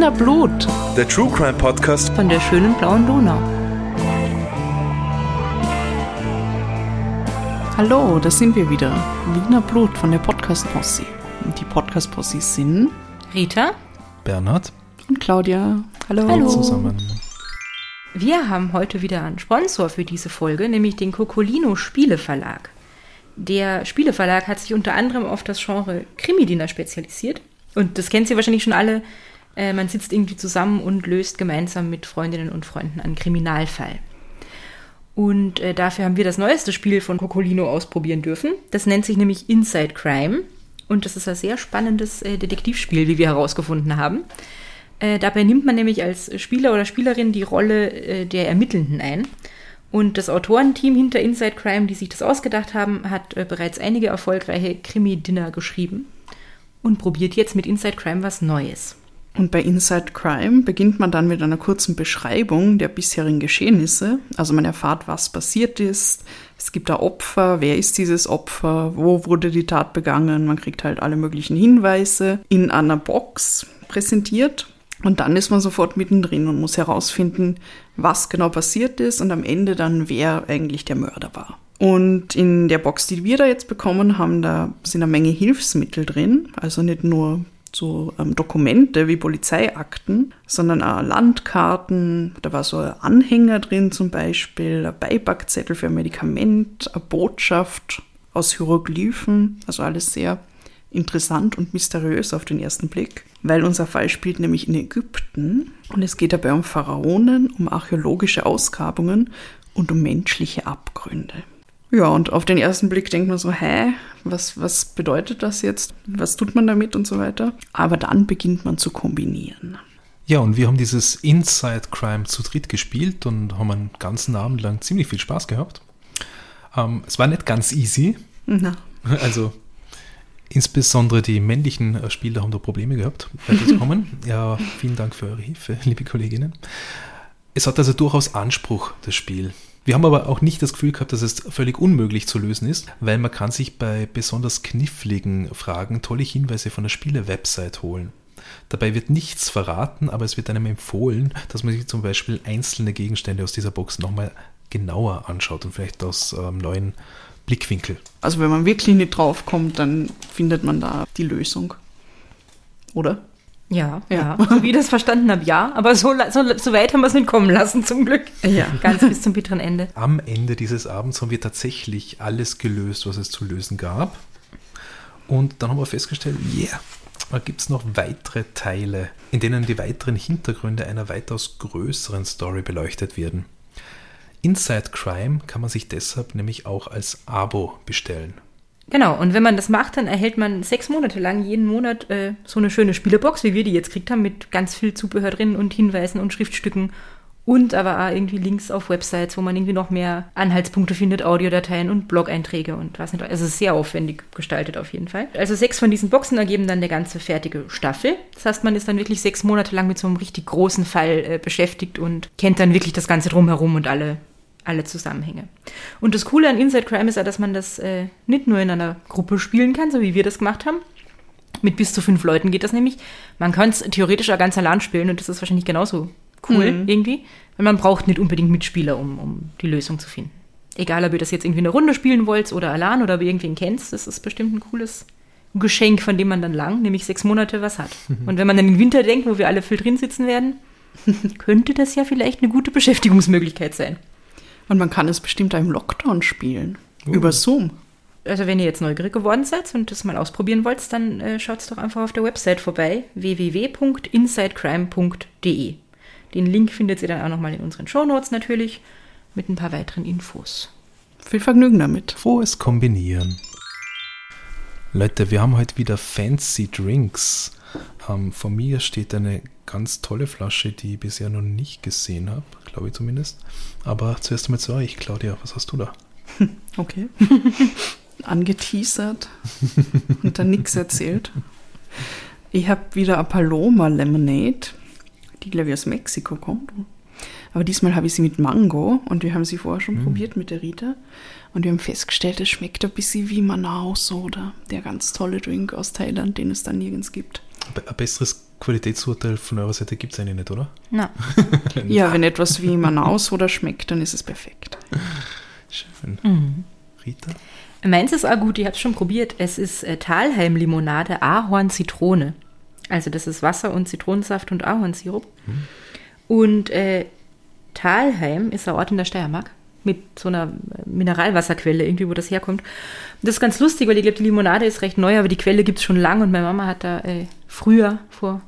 Wiener Blut. Der True Crime Podcast von der schönen blauen Donau. Hallo, da sind wir wieder. Wiener Blut von der Podcast Posse. Die Podcast Posse sind Rita, Bernhard und Claudia. Hallo. Hallo zusammen. Wir haben heute wieder einen Sponsor für diese Folge, nämlich den Cocolino Spieleverlag. Der Spieleverlag hat sich unter anderem auf das Genre Krimi-Dinner spezialisiert. Und das kennt ihr wahrscheinlich schon alle. Äh, man sitzt irgendwie zusammen und löst gemeinsam mit Freundinnen und Freunden einen Kriminalfall. Und äh, dafür haben wir das neueste Spiel von Cocolino ausprobieren dürfen. Das nennt sich nämlich Inside Crime. Und das ist ein sehr spannendes äh, Detektivspiel, wie wir herausgefunden haben. Äh, dabei nimmt man nämlich als Spieler oder Spielerin die Rolle äh, der Ermittelnden ein. Und das Autorenteam hinter Inside Crime, die sich das ausgedacht haben, hat äh, bereits einige erfolgreiche Krimi-Dinner geschrieben und probiert jetzt mit Inside Crime was Neues. Und bei Inside Crime beginnt man dann mit einer kurzen Beschreibung der bisherigen Geschehnisse. Also man erfahrt, was passiert ist. Es gibt da Opfer. Wer ist dieses Opfer? Wo wurde die Tat begangen? Man kriegt halt alle möglichen Hinweise in einer Box präsentiert. Und dann ist man sofort mittendrin und muss herausfinden, was genau passiert ist und am Ende dann, wer eigentlich der Mörder war. Und in der Box, die wir da jetzt bekommen haben, da sind eine Menge Hilfsmittel drin. Also nicht nur so ähm, Dokumente wie Polizeiakten, sondern auch Landkarten. Da war so ein Anhänger drin zum Beispiel, ein Beipackzettel für ein Medikament, eine Botschaft aus Hieroglyphen. Also alles sehr interessant und mysteriös auf den ersten Blick, weil unser Fall spielt nämlich in Ägypten und es geht dabei um Pharaonen, um archäologische Ausgrabungen und um menschliche Abgründe. Ja, und auf den ersten Blick denkt man so, hä, was, was bedeutet das jetzt? Was tut man damit und so weiter? Aber dann beginnt man zu kombinieren. Ja, und wir haben dieses Inside Crime zu dritt gespielt und haben einen ganzen Abend lang ziemlich viel Spaß gehabt. Ähm, es war nicht ganz easy. Na. Also insbesondere die männlichen äh, Spieler haben da Probleme gehabt, weiterzukommen. ja, vielen Dank für eure Hilfe, liebe Kolleginnen. Es hat also durchaus Anspruch, das Spiel. Wir haben aber auch nicht das Gefühl gehabt, dass es völlig unmöglich zu lösen ist, weil man kann sich bei besonders kniffligen Fragen tolle Hinweise von der Spiele-Website holen. Dabei wird nichts verraten, aber es wird einem empfohlen, dass man sich zum Beispiel einzelne Gegenstände aus dieser Box nochmal genauer anschaut und vielleicht aus ähm, neuen Blickwinkel. Also wenn man wirklich nicht drauf kommt, dann findet man da die Lösung. Oder? Ja, ja. ja. So wie ich das verstanden habe, ja. Aber so, so, so weit haben wir es nicht kommen lassen, zum Glück. Ja. Ganz bis zum bitteren Ende. Am Ende dieses Abends haben wir tatsächlich alles gelöst, was es zu lösen gab. Und dann haben wir festgestellt, yeah, da gibt es noch weitere Teile, in denen die weiteren Hintergründe einer weitaus größeren Story beleuchtet werden. Inside Crime kann man sich deshalb nämlich auch als Abo bestellen. Genau, und wenn man das macht, dann erhält man sechs Monate lang jeden Monat äh, so eine schöne Spielebox, wie wir die jetzt gekriegt haben, mit ganz viel Zubehör drin und Hinweisen und Schriftstücken und aber auch irgendwie Links auf Websites, wo man irgendwie noch mehr Anhaltspunkte findet, Audiodateien und Blog-Einträge und was nicht. Also sehr aufwendig gestaltet auf jeden Fall. Also sechs von diesen Boxen ergeben dann eine ganze fertige Staffel. Das heißt, man ist dann wirklich sechs Monate lang mit so einem richtig großen Fall äh, beschäftigt und kennt dann wirklich das Ganze drumherum und alle alle Zusammenhänge. Und das Coole an Inside Crime ist ja, dass man das äh, nicht nur in einer Gruppe spielen kann, so wie wir das gemacht haben. Mit bis zu fünf Leuten geht das nämlich. Man kann es theoretisch auch ganz allein spielen und das ist wahrscheinlich genauso cool mhm. irgendwie. Weil man braucht nicht unbedingt Mitspieler, um, um die Lösung zu finden. Egal, ob ihr das jetzt irgendwie eine Runde spielen wollt oder allein oder ob ihr irgendwen kennt, das ist bestimmt ein cooles Geschenk, von dem man dann lang, nämlich sechs Monate, was hat. Und wenn man dann den Winter denkt, wo wir alle viel drin sitzen werden, könnte das ja vielleicht eine gute Beschäftigungsmöglichkeit sein. Und man kann es bestimmt im Lockdown spielen. Uh. Über Zoom. Also wenn ihr jetzt neugierig geworden seid und das mal ausprobieren wollt, dann äh, schaut doch einfach auf der Website vorbei, www.insidecrime.de. Den Link findet ihr dann auch nochmal in unseren Shownotes natürlich, mit ein paar weiteren Infos. Viel Vergnügen damit. Frohes Kombinieren. Leute, wir haben heute wieder fancy Drinks. Ähm, vor mir steht eine ganz tolle Flasche, die ich bisher noch nicht gesehen habe glaube ich zumindest. Aber zuerst einmal zu euch, Claudia, was hast du da? Okay. Angeteasert und dann nichts erzählt. Ich habe wieder a Paloma Lemonade, die glaube ich aus Mexiko kommt. Aber diesmal habe ich sie mit Mango und wir haben sie vorher schon mm. probiert mit der Rita. Und wir haben festgestellt, es schmeckt ein bisschen wie Manao Soda, der ganz tolle Drink aus Thailand, den es da nirgends gibt. Ein besseres Qualitätsurteil von eurer Seite gibt es eigentlich nicht, oder? Na, Ja, wenn etwas wie Manaus oder schmeckt, dann ist es perfekt. Schön. Mhm. Rita? meins ist auch gut, ich habe es schon probiert. Es ist äh, Talheim-Limonade Ahorn-Zitrone. Also das ist Wasser und Zitronensaft und Ahornsirup. Und äh, Talheim ist ein Ort in der Steiermark mit so einer Mineralwasserquelle, irgendwie, wo das herkommt. Das ist ganz lustig, weil ich glaube, die Limonade ist recht neu, aber die Quelle gibt es schon lange und meine Mama hat da äh, früher, vor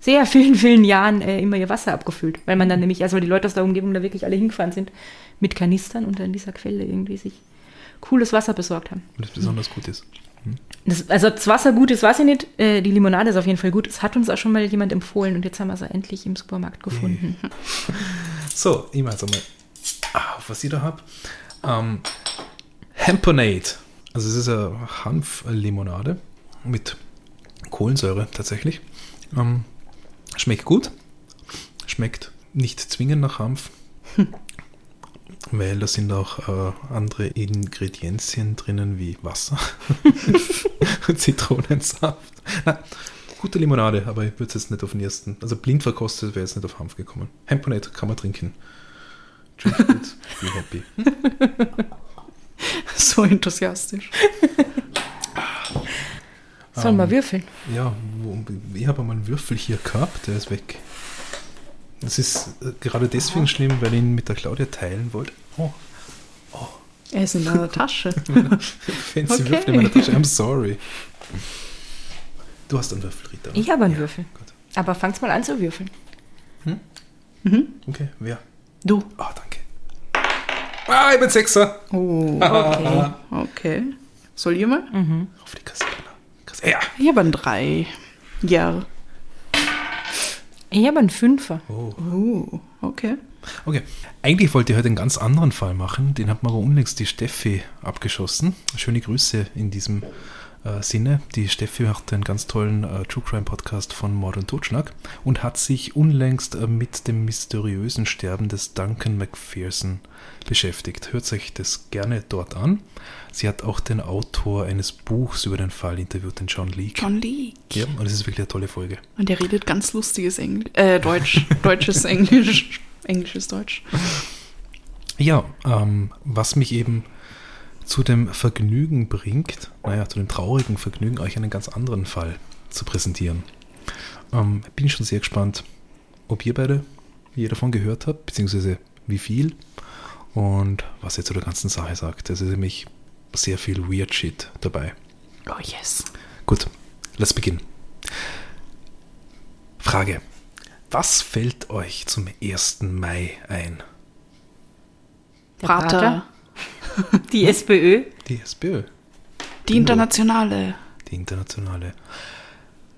sehr vielen, vielen Jahren, äh, immer ihr Wasser abgefüllt. Weil man dann nämlich, also weil die Leute aus der Umgebung da wirklich alle hingefahren sind, mit Kanistern und dann dieser Quelle irgendwie sich cooles Wasser besorgt haben. Und das besonders gut ist. Das, also das Wasser gut ist, weiß ich nicht. Äh, die Limonade ist auf jeden Fall gut. Es hat uns auch schon mal jemand empfohlen und jetzt haben wir sie endlich im Supermarkt gefunden. So, ich mache einmal, ah, was ich da habe. Ähm, Hamponade. Also es ist eine Hanflimonade mit Kohlensäure tatsächlich. Ähm, schmeckt gut. Schmeckt nicht zwingend nach Hanf. Weil da sind auch äh, andere Ingredienzien drinnen wie Wasser Zitronensaft. Na, gute Limonade, aber ich würde es jetzt nicht auf den ersten. Also blind verkostet wäre jetzt nicht auf Hanf gekommen. Hamponade kann man trinken. It, be happy. So enthusiastisch. Sollen wir würfeln? Ja, ich habe mal einen Würfel hier gehabt, der ist weg. Das ist äh, gerade deswegen schlimm, weil ich ihn mit der Claudia teilen wollte. Oh, Er ist in der Tasche. fancy Okay. Würfel in meiner Tasche. I'm sorry. Du hast einen Würfel, Rita. oder? Ich habe einen Ja, Würfel. Gut. Aber fangt mal an zu würfeln. Okay, wer? Du. Ah, danke. Ah, ich bin Sechser. Oh, Okay. okay. Soll ich mal? Auf die Kassette. Kassette. Ja. Ich habe ein Drei. Ja. Ich habe einen Fünfer. Oh, okay. Okay. Eigentlich wollte ich heute einen ganz anderen Fall machen. Den hat mir aber unlängst die Steffi abgeschossen. Schöne Grüße in diesem äh, Sinne. Die Steffi hat einen ganz tollen äh, True Crime Podcast von Mord und Totschlag und hat sich unlängst äh, mit dem mysteriösen Sterben des Duncan McPherson beschäftigt. Hört euch das gerne dort an. Sie hat auch den Autor eines Buchs über den Fall interviewt, den John Leake. John Leake. Ja, und das ist wirklich eine tolle Folge. Und der redet ganz lustiges Englisch. Äh, Deutsch. Deutsches Englisch. Englisches Deutsch. Ja, ähm, was mich eben zu dem Vergnügen bringt, naja, zu dem traurigen Vergnügen, euch einen ganz anderen Fall zu präsentieren. Ähm, bin schon sehr gespannt, ob ihr beide je davon gehört habt, beziehungsweise wie viel und was ihr zu der ganzen Sache sagt. Es ist nämlich sehr viel Weird Shit dabei. Oh yes. Gut, let's begin. Frage. Was fällt euch zum 1. Mai ein? Der Prater. Die SPÖ. Die SPÖ. Die Internationale. Die internationale.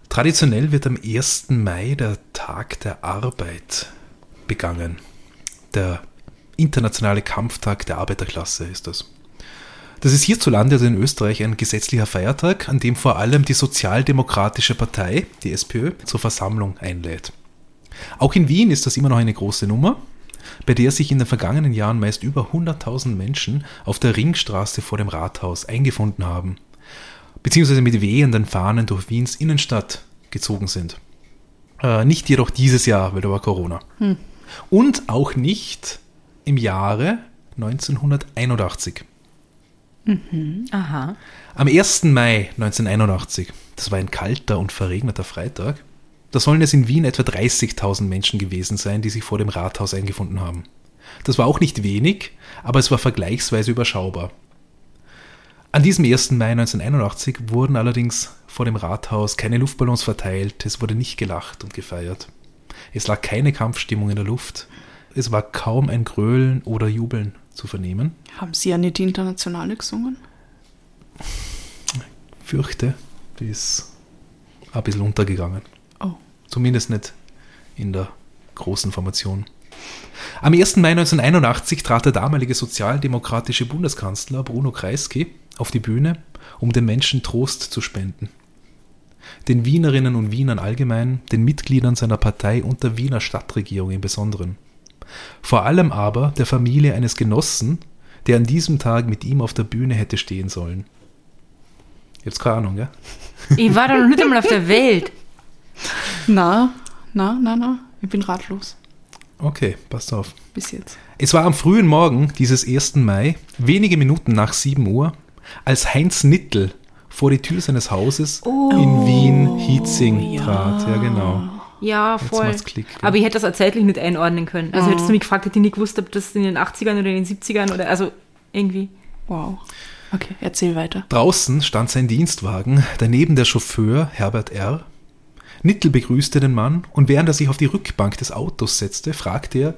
Traditionell wird am 1. Mai der Tag der Arbeit begangen. Der internationale Kampftag der Arbeiterklasse ist das. Das ist hierzulande, also in Österreich, ein gesetzlicher Feiertag, an dem vor allem die Sozialdemokratische Partei, die SPÖ, zur Versammlung einlädt. Auch in Wien ist das immer noch eine große Nummer, bei der sich in den vergangenen Jahren meist über 100.000 Menschen auf der Ringstraße vor dem Rathaus eingefunden haben beziehungsweise mit wehenden Fahnen durch Wiens Innenstadt gezogen sind. Äh, nicht jedoch dieses Jahr, weil da war Corona. Und auch nicht im Jahre 1981. Aha. Am 1. Mai 1981, das war ein kalter und verregneter Freitag, da sollen es in Wien etwa 30.000 Menschen gewesen sein, die sich vor dem Rathaus eingefunden haben. Das war auch nicht wenig, aber es war vergleichsweise überschaubar. An diesem 1. Mai 1981 wurden allerdings vor dem Rathaus keine Luftballons verteilt, es wurde nicht gelacht und gefeiert. Es lag keine Kampfstimmung in der Luft. Es war kaum ein Gröhlen oder Jubeln zu vernehmen. Haben Sie ja nicht die Internationale gesungen? Fürchte, die ist ein bisschen untergegangen. Zumindest nicht in der großen Formation. Am 1. Mai 1981 trat der damalige sozialdemokratische Bundeskanzler Bruno Kreisky auf die Bühne, um den Menschen Trost zu spenden. Den Wienerinnen und Wienern allgemein, den Mitgliedern seiner Partei und der Wiener Stadtregierung im Besonderen. Vor allem aber der Familie eines Genossen, der an diesem Tag mit ihm auf der Bühne hätte stehen sollen. Jetzt keine Ahnung, ja? Ich war da noch nicht einmal auf der Welt. Na, na, na, na, ich bin ratlos. Okay, passt auf. Bis jetzt. Es war am frühen Morgen dieses 1. Mai, wenige Minuten nach 7 Uhr, als Heinz Nittel vor die Tür seines Hauses in Wien-Hietzing ja. trat. Ja, genau. Ja, voll. Klick, ja. Aber ich hätte das auch zeitlich nicht einordnen können. Also hättest du mich gefragt, hätte ich nicht gewusst, ob das in den 80ern oder in den 70ern oder also irgendwie. Wow. Okay, erzähl weiter. Draußen stand sein Dienstwagen, daneben der Chauffeur Herbert R. Nittel begrüßte den Mann und während er sich auf die Rückbank des Autos setzte, fragte er,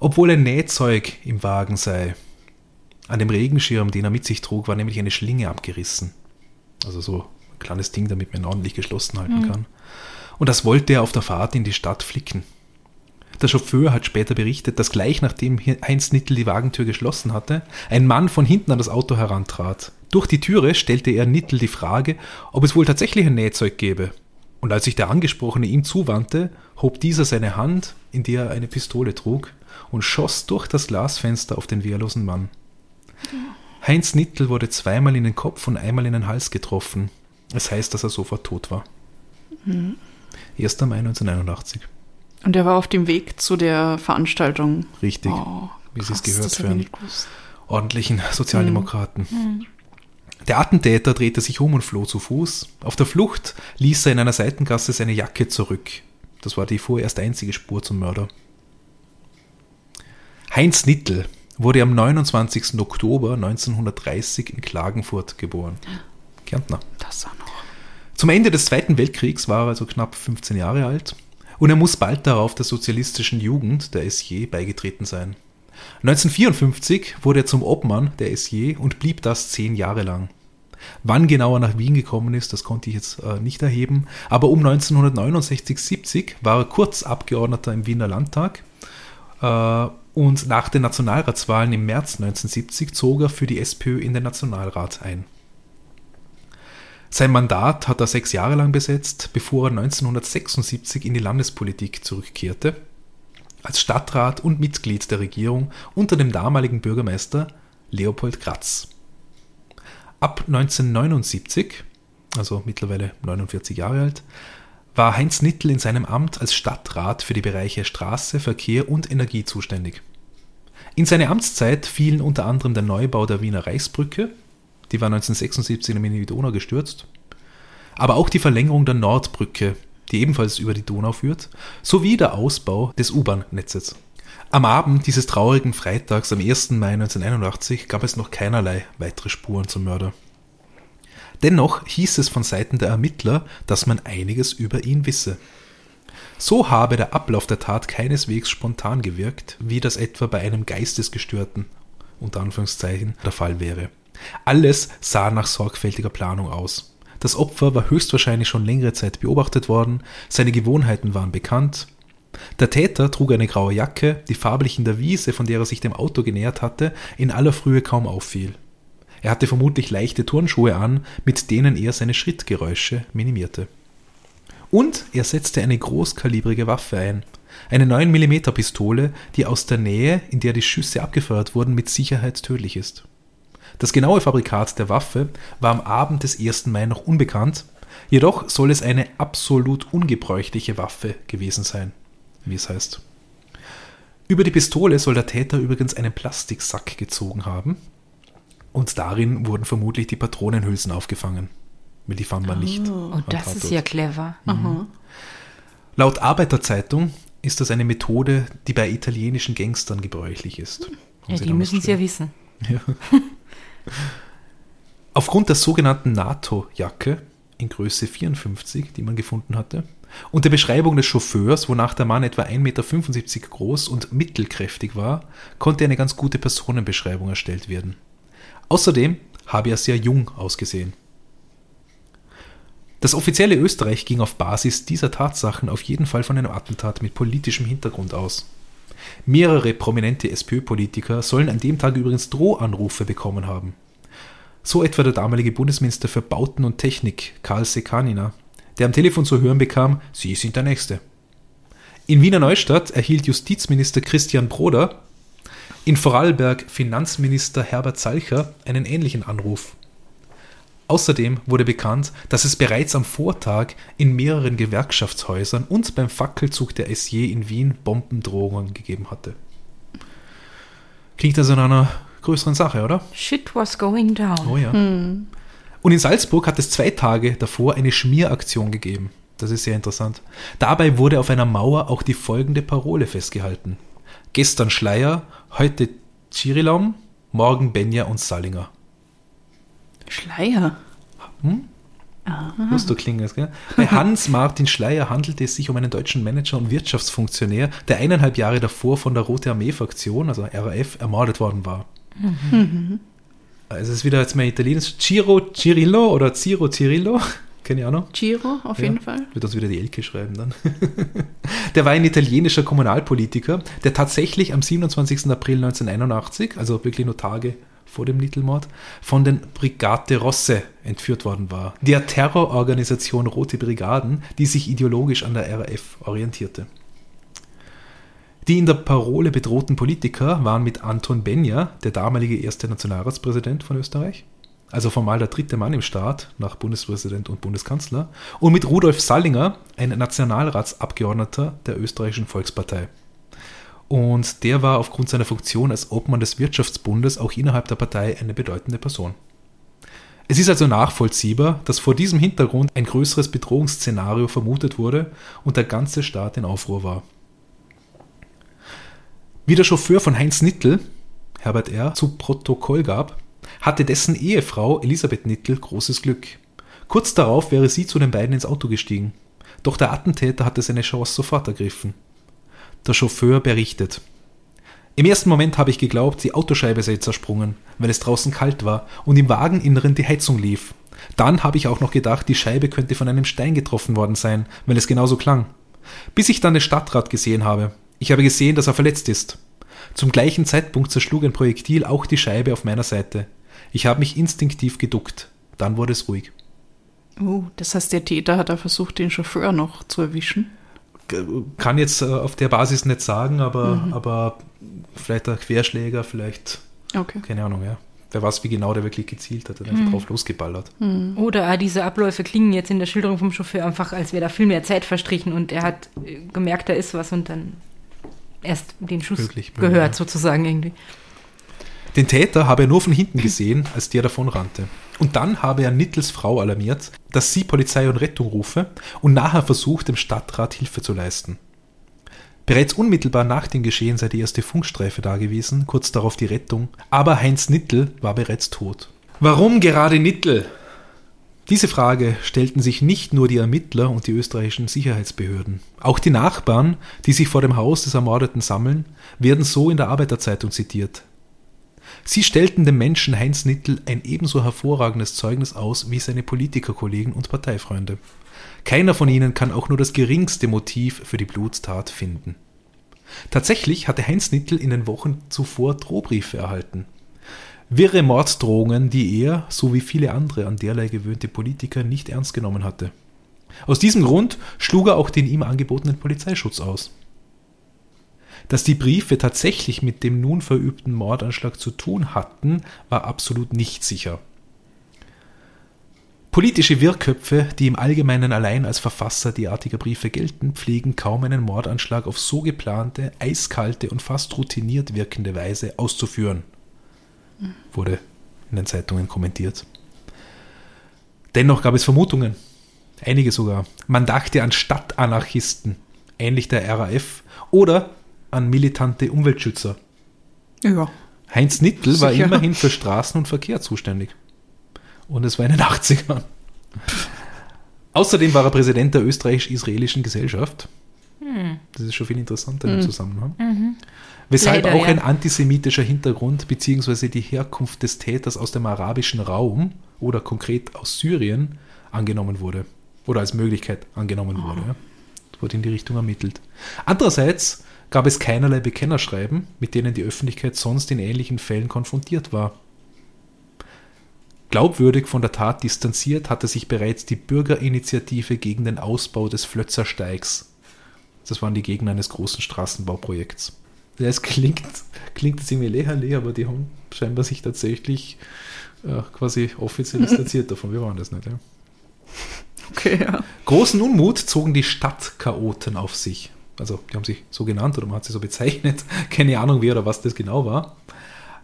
ob wohl ein Nähzeug im Wagen sei. An dem Regenschirm, den er mit sich trug, war nämlich eine Schlinge abgerissen. Also so ein kleines Ding, damit man ihn ordentlich geschlossen halten kann. Und das wollte er auf der Fahrt in die Stadt flicken. Der Chauffeur hat später berichtet, dass gleich nachdem Heinz Nittel die Wagentür geschlossen hatte, ein Mann von hinten an das Auto herantrat. Durch die Türe stellte er Nittel die Frage, ob es wohl tatsächlich ein Nähzeug gäbe. Und als sich der Angesprochene ihm zuwandte, hob dieser seine Hand, in der er eine Pistole trug, und schoss durch das Glasfenster auf den wehrlosen Mann. Heinz Nittel wurde zweimal in den Kopf und einmal in den Hals getroffen. Es heißt, dass er sofort tot war. 1. Mai 1981. Und er war auf dem Weg zu der Veranstaltung. Richtig. Oh, wie Sie es gehört das für einen ordentlichen Sozialdemokraten. Der Attentäter drehte sich um und floh zu Fuß. Auf der Flucht ließ er in einer Seitengasse seine Jacke zurück. Das war die vorerst einzige Spur zum Mörder. Heinz Nittel wurde am 29. Oktober 1930 in Klagenfurt geboren. Kärntner. Das auch noch. Zum Ende des Zweiten Weltkriegs war er also knapp 15 Jahre alt und er muss bald darauf der sozialistischen Jugend, der SJ, beigetreten sein. 1954 wurde er zum Obmann der SJ und blieb das zehn Jahre lang. Wann genau er nach Wien gekommen ist, das konnte ich jetzt äh, nicht erheben, aber um 1969-70 war er kurz Abgeordneter im Wiener Landtag äh, und nach den Nationalratswahlen im März 1970 zog er für die SPÖ in den Nationalrat ein. Sein Mandat hat er sechs Jahre lang besetzt, bevor er 1976 in die Landespolitik zurückkehrte, als Stadtrat und Mitglied der Regierung unter dem damaligen Bürgermeister Leopold Kratz. Ab 1979, also mittlerweile 49 Jahre alt, war Heinz Nittel in seinem Amt als Stadtrat für die Bereiche Straße, Verkehr und Energie zuständig. In seine Amtszeit fielen unter anderem der Neubau der Wiener Reichsbrücke, die war 1976 in die Donau gestürzt, aber auch die Verlängerung der Nordbrücke, die ebenfalls über die Donau führt, sowie der Ausbau des U-Bahn-Netzes. Am Abend dieses traurigen Freitags am 1. Mai 1981 gab es noch keinerlei weitere Spuren zum Mörder. Dennoch hieß es von Seiten der Ermittler, dass man einiges über ihn wisse. So habe der Ablauf der Tat keineswegs spontan gewirkt, wie das etwa bei einem Geistesgestörten unter Anführungszeichen der Fall wäre. Alles sah nach sorgfältiger Planung aus. Das Opfer war höchstwahrscheinlich schon längere Zeit beobachtet worden, seine Gewohnheiten waren bekannt. Der Täter trug eine graue Jacke, die farblich in der Wiese, von der er sich dem Auto genähert hatte, in aller Frühe kaum auffiel. Er hatte vermutlich leichte Turnschuhe an, mit denen er seine Schrittgeräusche minimierte. Und er setzte eine großkalibrige Waffe ein. Eine 9mm Pistole, die aus der Nähe, in der die Schüsse abgefeuert wurden, mit Sicherheit tödlich ist. Das genaue Fabrikat der Waffe war am Abend des 1. Mai noch unbekannt, jedoch soll es eine absolut ungebräuchliche Waffe gewesen sein, wie es heißt. Über die Pistole soll der Täter übrigens einen Plastiksack gezogen haben und darin wurden vermutlich die Patronenhülsen aufgefangen. Weil die fand man nicht. Oh, das ist Tatort. ja clever. Laut Arbeiterzeitung ist das eine Methode, die bei italienischen Gangstern gebräuchlich ist. Ja, die müssen es ja geschrieben. Wissen. Aufgrund der sogenannten NATO-Jacke in Größe 54, die man gefunden hatte, und der Beschreibung des Chauffeurs, wonach der Mann etwa 1,75 Meter groß und mittelkräftig war, konnte eine ganz gute Personenbeschreibung erstellt werden. Außerdem habe er sehr jung ausgesehen. Das offizielle Österreich ging auf Basis dieser Tatsachen auf jeden Fall von einem Attentat mit politischem Hintergrund aus. Mehrere prominente SPÖ-Politiker sollen an dem Tag übrigens Drohanrufe bekommen haben. So etwa der damalige Bundesminister für Bauten und Technik, Karl Sekanina, der am Telefon zu hören bekam, Sie sind der Nächste. In Wiener Neustadt erhielt Justizminister Christian Broder, in Vorarlberg Finanzminister Herbert Salcher einen ähnlichen Anruf. Außerdem wurde bekannt, dass es bereits am Vortag in mehreren Gewerkschaftshäusern und beim Fackelzug der SJ in Wien Bombendrohungen gegeben hatte. Klingt also nach einer größeren Sache, oder? Shit was going down. Oh ja. Und in Salzburg hat es zwei Tage davor eine Schmieraktion gegeben. Das ist sehr interessant. Dabei wurde auf einer Mauer auch die folgende Parole festgehalten. Gestern Schleier, heute Chirilom, morgen Benja und Salinger. Schleier. Musst du klingen, gell? Bei Hans-Martin Schleier handelte es sich um einen deutschen Manager und Wirtschaftsfunktionär, der eineinhalb Jahre davor von der Rote Armee-Fraktion, also RAF, ermordet worden war. Also es ist wieder jetzt mal italienisch. Ciro Cirillo oder Ciro Cirillo, keine Ahnung. Giro, auf Ja. jeden Fall. Wird uns wieder die Elke schreiben dann. der war ein italienischer Kommunalpolitiker, der tatsächlich am 27. April 1981, also wirklich nur Tage vor dem Littelmord, von den Brigate Rosse entführt worden war. Der Terrororganisation Rote Brigaden, die sich ideologisch an der RAF orientierte. Die in der Parole bedrohten Politiker waren mit Anton Benja, der damalige erste Nationalratspräsident von Österreich, also formal der dritte Mann im Staat nach Bundespräsident und Bundeskanzler, und mit Rudolf Sallinger, ein Nationalratsabgeordneter der österreichischen Volkspartei. Und der war aufgrund seiner Funktion als Obmann des Wirtschaftsbundes auch innerhalb der Partei eine bedeutende Person. Es ist also nachvollziehbar, dass vor diesem Hintergrund ein größeres Bedrohungsszenario vermutet wurde und der ganze Staat in Aufruhr war. Wie der Chauffeur von Heinz Nittel, Herbert R., zu Protokoll gab, hatte dessen Ehefrau Elisabeth Nittel großes Glück. Kurz darauf wäre sie zu den beiden ins Auto gestiegen. Doch der Attentäter hatte seine Chance sofort ergriffen. Der Chauffeur berichtet. Im ersten Moment habe ich geglaubt, die Autoscheibe sei zersprungen, weil es draußen kalt war und im Wageninneren die Heizung lief. Dann habe ich auch noch gedacht, die Scheibe könnte von einem Stein getroffen worden sein, weil es genauso klang. Bis ich dann den Stadtrat gesehen habe. Ich habe gesehen, dass er verletzt ist. Zum gleichen Zeitpunkt zerschlug ein Projektil auch die Scheibe auf meiner Seite. Ich habe mich instinktiv geduckt. Dann wurde es ruhig. Oh, das heißt, der Täter hat da versucht, den Chauffeur noch zu erwischen. Kann jetzt äh, auf der Basis nicht sagen, aber, aber vielleicht der Querschläger, vielleicht, Okay. keine Ahnung, ja. Wer weiß, wie genau der wirklich gezielt hat, hat einfach drauf losgeballert. Oder ah, diese Abläufe klingen jetzt in der Schilderung vom Chauffeur einfach, als wäre da viel mehr Zeit verstrichen und er hat äh, gemerkt, da ist was und dann erst den Schuss Möglich, möglich, gehört, ja. sozusagen irgendwie. Den Täter habe er nur von hinten gesehen, als der davonrannte. Und dann habe er Nittels Frau alarmiert, dass sie Polizei und Rettung rufe und nachher versucht, dem Stadtrat Hilfe zu leisten. Bereits unmittelbar nach dem Geschehen sei die erste Funkstreife da gewesen, kurz darauf die Rettung, aber Heinz Nittel war bereits tot. Warum gerade Nittel? Diese Frage stellten sich nicht nur die Ermittler und die österreichischen Sicherheitsbehörden. Auch die Nachbarn, die sich vor dem Haus des Ermordeten sammeln, werden so in der Arbeiterzeitung zitiert. Sie stellten dem Menschen Heinz Nittel ein ebenso hervorragendes Zeugnis aus wie seine Politikerkollegen und Parteifreunde. Keiner von ihnen kann auch nur das geringste Motiv für die Blutstat finden. Tatsächlich hatte Heinz Nittel in den Wochen zuvor Drohbriefe erhalten. Wirre Morddrohungen, die er, so wie viele andere an derlei gewöhnte Politiker, nicht ernst genommen hatte. Aus diesem Grund schlug er auch den ihm angebotenen Polizeischutz aus. Dass die Briefe tatsächlich mit dem nun verübten Mordanschlag zu tun hatten, war absolut nicht sicher. Politische Wirrköpfe, die im Allgemeinen allein als Verfasser derartiger Briefe gelten, pflegen kaum einen Mordanschlag auf so geplante, eiskalte und fast routiniert wirkende Weise auszuführen, wurde in den Zeitungen kommentiert. Dennoch gab es Vermutungen, einige sogar. Man dachte an Stadtanarchisten, ähnlich der RAF, oder an militante Umweltschützer. Ja. Heinz Nittel war Sicher. immerhin für Straßen und Verkehr zuständig. Und es war in den 80ern. Außerdem war er Präsident der österreichisch-israelischen Gesellschaft. Das ist schon viel interessanter im Zusammenhang. Weshalb Leider, auch ja. ein antisemitischer Hintergrund bzw. die Herkunft des Täters aus dem arabischen Raum oder konkret aus Syrien angenommen wurde. Oder als Möglichkeit angenommen wurde. Ja. Das wurde in die Richtung ermittelt. Andererseits gab es keinerlei Bekennerschreiben, mit denen die Öffentlichkeit sonst in ähnlichen Fällen konfrontiert war. Glaubwürdig von der Tat distanziert hatte sich bereits die Bürgerinitiative gegen den Ausbau des Flötzersteigs. Das waren die Gegner eines großen Straßenbauprojekts. Ja, es klingt, klingt jetzt irgendwie lächerlich, aber die haben scheinbar sich tatsächlich äh, quasi offiziell distanziert davon. Wir waren das nicht, ja. Okay, ja. Großen Unmut zogen die Stadtchaoten auf sich. Also, die haben sich so genannt oder man hat sie so bezeichnet. Keine Ahnung, wer oder was das genau war.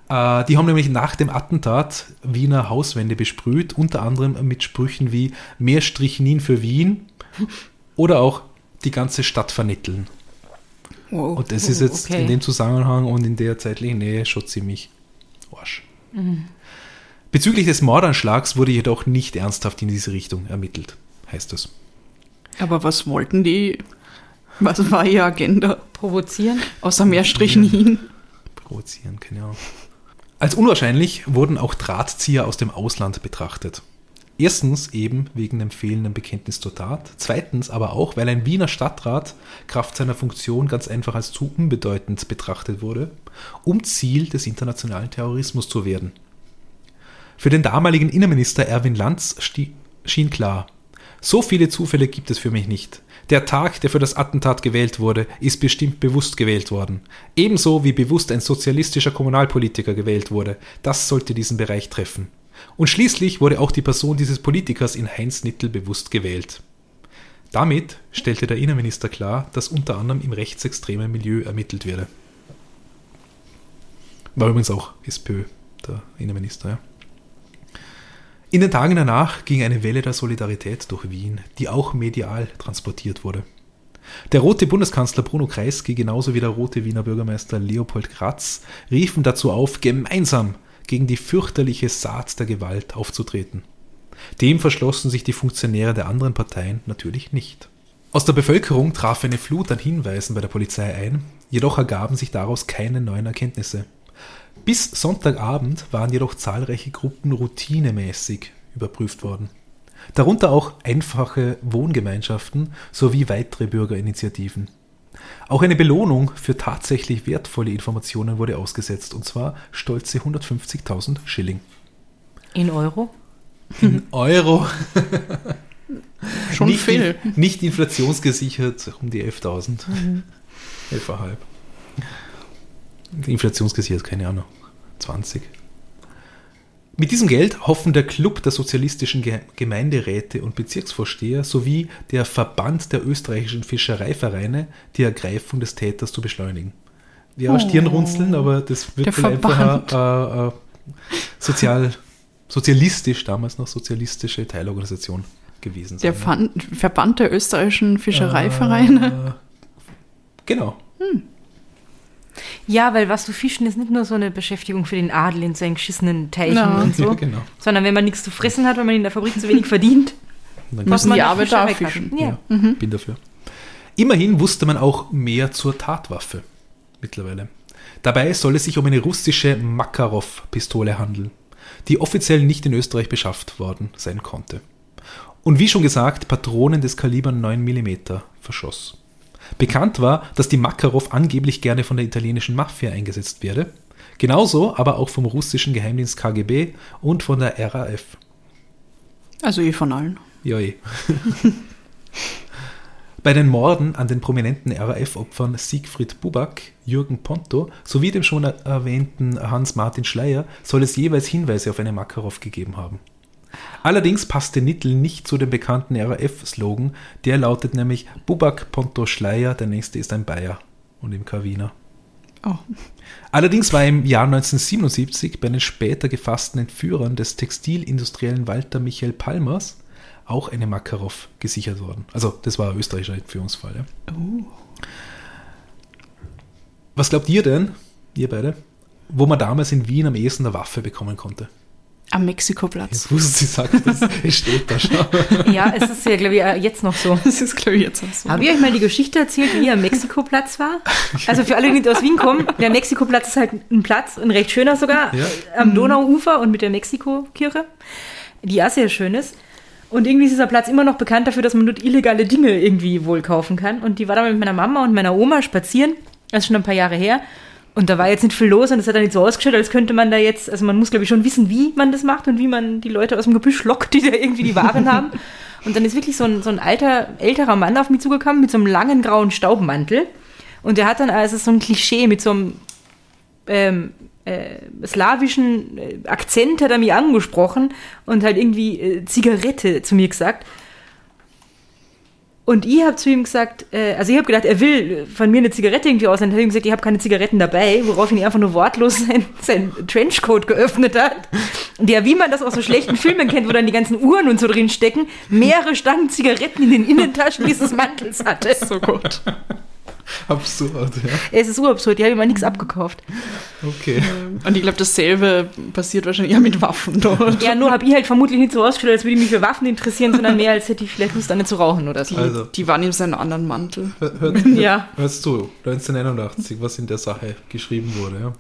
Äh, die haben nämlich nach dem Attentat Wiener Hauswände besprüht, unter anderem mit Sprüchen wie mehr Strichnin für Wien oder auch die ganze Stadt vernetteln. Wow. Und das ist jetzt okay. in dem Zusammenhang und in der zeitlichen Nähe schon ziemlich Arsch. Bezüglich des Mordanschlags wurde jedoch nicht ernsthaft in diese Richtung ermittelt, heißt es. Aber was wollten die? Was war ihre Agenda? Provozieren. Außer mehr Strichen hin. Provozieren, keine Ahnung. Als unwahrscheinlich wurden auch Drahtzieher aus dem Ausland betrachtet. Erstens eben wegen dem fehlenden Bekenntnis zur Tat, zweitens aber auch, weil ein Wiener Stadtrat Kraft seiner Funktion ganz einfach als zu unbedeutend betrachtet wurde, um Ziel des internationalen Terrorismus zu werden. Für den damaligen Innenminister Erwin Lanz schien klar, so viele Zufälle gibt es für mich nicht. Der Tag, der für das Attentat gewählt wurde, ist bestimmt bewusst gewählt worden. Ebenso wie bewusst ein sozialistischer Kommunalpolitiker gewählt wurde. Das sollte diesen Bereich treffen. Und schließlich wurde auch die Person dieses Politikers in Heinz Nittel bewusst gewählt. Damit stellte der Innenminister klar, dass unter anderem im rechtsextremen Milieu ermittelt werde. War übrigens auch SPÖ, der Innenminister, ja. In den Tagen danach ging eine Welle der Solidarität durch Wien, die auch medial transportiert wurde. Der rote Bundeskanzler Bruno Kreisky genauso wie der rote Wiener Bürgermeister Leopold Kratz riefen dazu auf, gemeinsam gegen die fürchterliche Saat der Gewalt aufzutreten. Dem verschlossen sich die Funktionäre der anderen Parteien natürlich nicht. Aus der Bevölkerung traf eine Flut an Hinweisen bei der Polizei ein, jedoch ergaben sich daraus keine neuen Erkenntnisse. Bis Sonntagabend waren jedoch zahlreiche Gruppen routinemäßig überprüft worden. Darunter auch einfache Wohngemeinschaften sowie weitere Bürgerinitiativen. Auch eine Belohnung für tatsächlich wertvolle Informationen wurde ausgesetzt, und zwar stolze 150.000 Schilling. In Euro? Euro, Schon nicht, viel. in- nicht inflationsgesichert, um die 11.000. 11,5. Inflationsgesichert, keine Ahnung, 20. Mit diesem Geld hoffen der Club der sozialistischen Ge Gemeinderäte und Bezirksvorsteher sowie der Verband der österreichischen Fischereivereine die Ergreifung des Täters zu beschleunigen. Ja, Oh. Stirnrunzeln, aber das wird wohl einfach äh, äh, sozial, sozialistisch, damals noch sozialistische Teilorganisation gewesen sein. Der. Fan Verband der österreichischen Fischereivereine. Äh, genau. Ja, weil was du fischen ist nicht nur so eine Beschäftigung für den Adel in seinen geschissenen Teichen Ja. und so, Ja, genau. sondern wenn man nichts zu fressen hat, weil man in der Fabrik zu wenig verdient, Dann muss man die Arbeiter Fischerei auch fischen. kaufen. Ja. Ja, bin dafür. Immerhin wusste man auch mehr zur Tatwaffe mittlerweile. Dabei soll es sich um eine russische Makarov-Pistole handeln, die offiziell nicht in Österreich beschafft worden sein konnte. Und wie schon gesagt, Patronen des Kaliber 9 mm verschoss. Bekannt war, dass die Makarov angeblich gerne von der italienischen Mafia eingesetzt werde, genauso aber auch vom russischen Geheimdienst KGB und von der RAF. Also eh von allen. Ja, eh. Bei den Morden an den prominenten RAF-Opfern Siegfried Buback, Jürgen Ponto sowie dem schon erwähnten Hans-Martin Schleier soll es jeweils Hinweise auf eine Makarov gegeben haben. Allerdings passte Nittel nicht zu dem bekannten RAF-Slogan, der lautet nämlich Buback, Ponto, Schleier, der nächste ist ein Bayer und im Wiener. Oh. Allerdings war im Jahr 1977 bei den später gefassten Entführern des Textilindustriellen Walter Michael Palmers auch eine Makarov gesichert worden. Also das war ein österreichischer Entführungsfall. Ja. Was glaubt ihr denn, ihr beide, wo man damals in Wien am ehesten eine Waffe bekommen konnte? Am Mexikoplatz. Ich wusste, sie sagt das, es steht da schon. Ja, es ist ja, glaube ich, äh, jetzt noch so. Das ist, glaube ich, jetzt auch so. Habe ich euch mal die Geschichte erzählt, wie ihr am Mexikoplatz war? Also für alle, die nicht aus Wien kommen, der Mexikoplatz ist halt ein Platz, ein recht schöner sogar, Ja. am Donauufer und mit der Mexiko-Kirche, die auch sehr schön ist. Und irgendwie ist dieser Platz immer noch bekannt dafür, dass man dort illegale Dinge irgendwie wohl kaufen kann. Und die war da mit meiner Mama und meiner Oma spazieren, das ist schon ein paar Jahre her. Und da war jetzt nicht viel los und es hat dann nicht so ausgeschaut, als könnte man da jetzt, also man muss glaube ich schon wissen, wie man das macht und wie man die Leute aus dem Gebüsch lockt, die da irgendwie die Waren haben. Und dann ist wirklich so ein, so ein alter, älterer Mann auf mich zugekommen mit so einem langen grauen Staubmantel Und der hat dann also so ein Klischee mit so einem ähm, äh, slawischen äh, Akzent hat er mich angesprochen und halt irgendwie äh, Zigarette zu mir gesagt. Und ich habe zu ihm gesagt, äh, also ich habe gedacht, er will von mir eine Zigarette irgendwie aus. Dann habe ich ihm gesagt, ich habe keine Zigaretten dabei, woraufhin er einfach nur wortlos sein, sein Trenchcoat geöffnet hat. Ja, wie man das aus so schlechten Filmen kennt, wo dann die ganzen Uhren und so drin stecken, mehrere Stangen Zigaretten in den Innentaschen dieses Mantels hatte. So gut. Absurd, ja. Es ist urabsurd, die habe ich mal nichts abgekauft. Okay. Und ich glaube, dasselbe passiert wahrscheinlich ja mit Waffen dort. Ja, nur habe ich halt vermutlich nicht so ausgestellt, als würde ich mich für Waffen interessieren, sondern mehr, als hätte ich vielleicht Lust, eine zu rauchen oder so. Die, Also. die waren in seinem anderen Mantel. Hör, hör, Ja. Hörst du, 1981, was in der Sache geschrieben wurde, ja.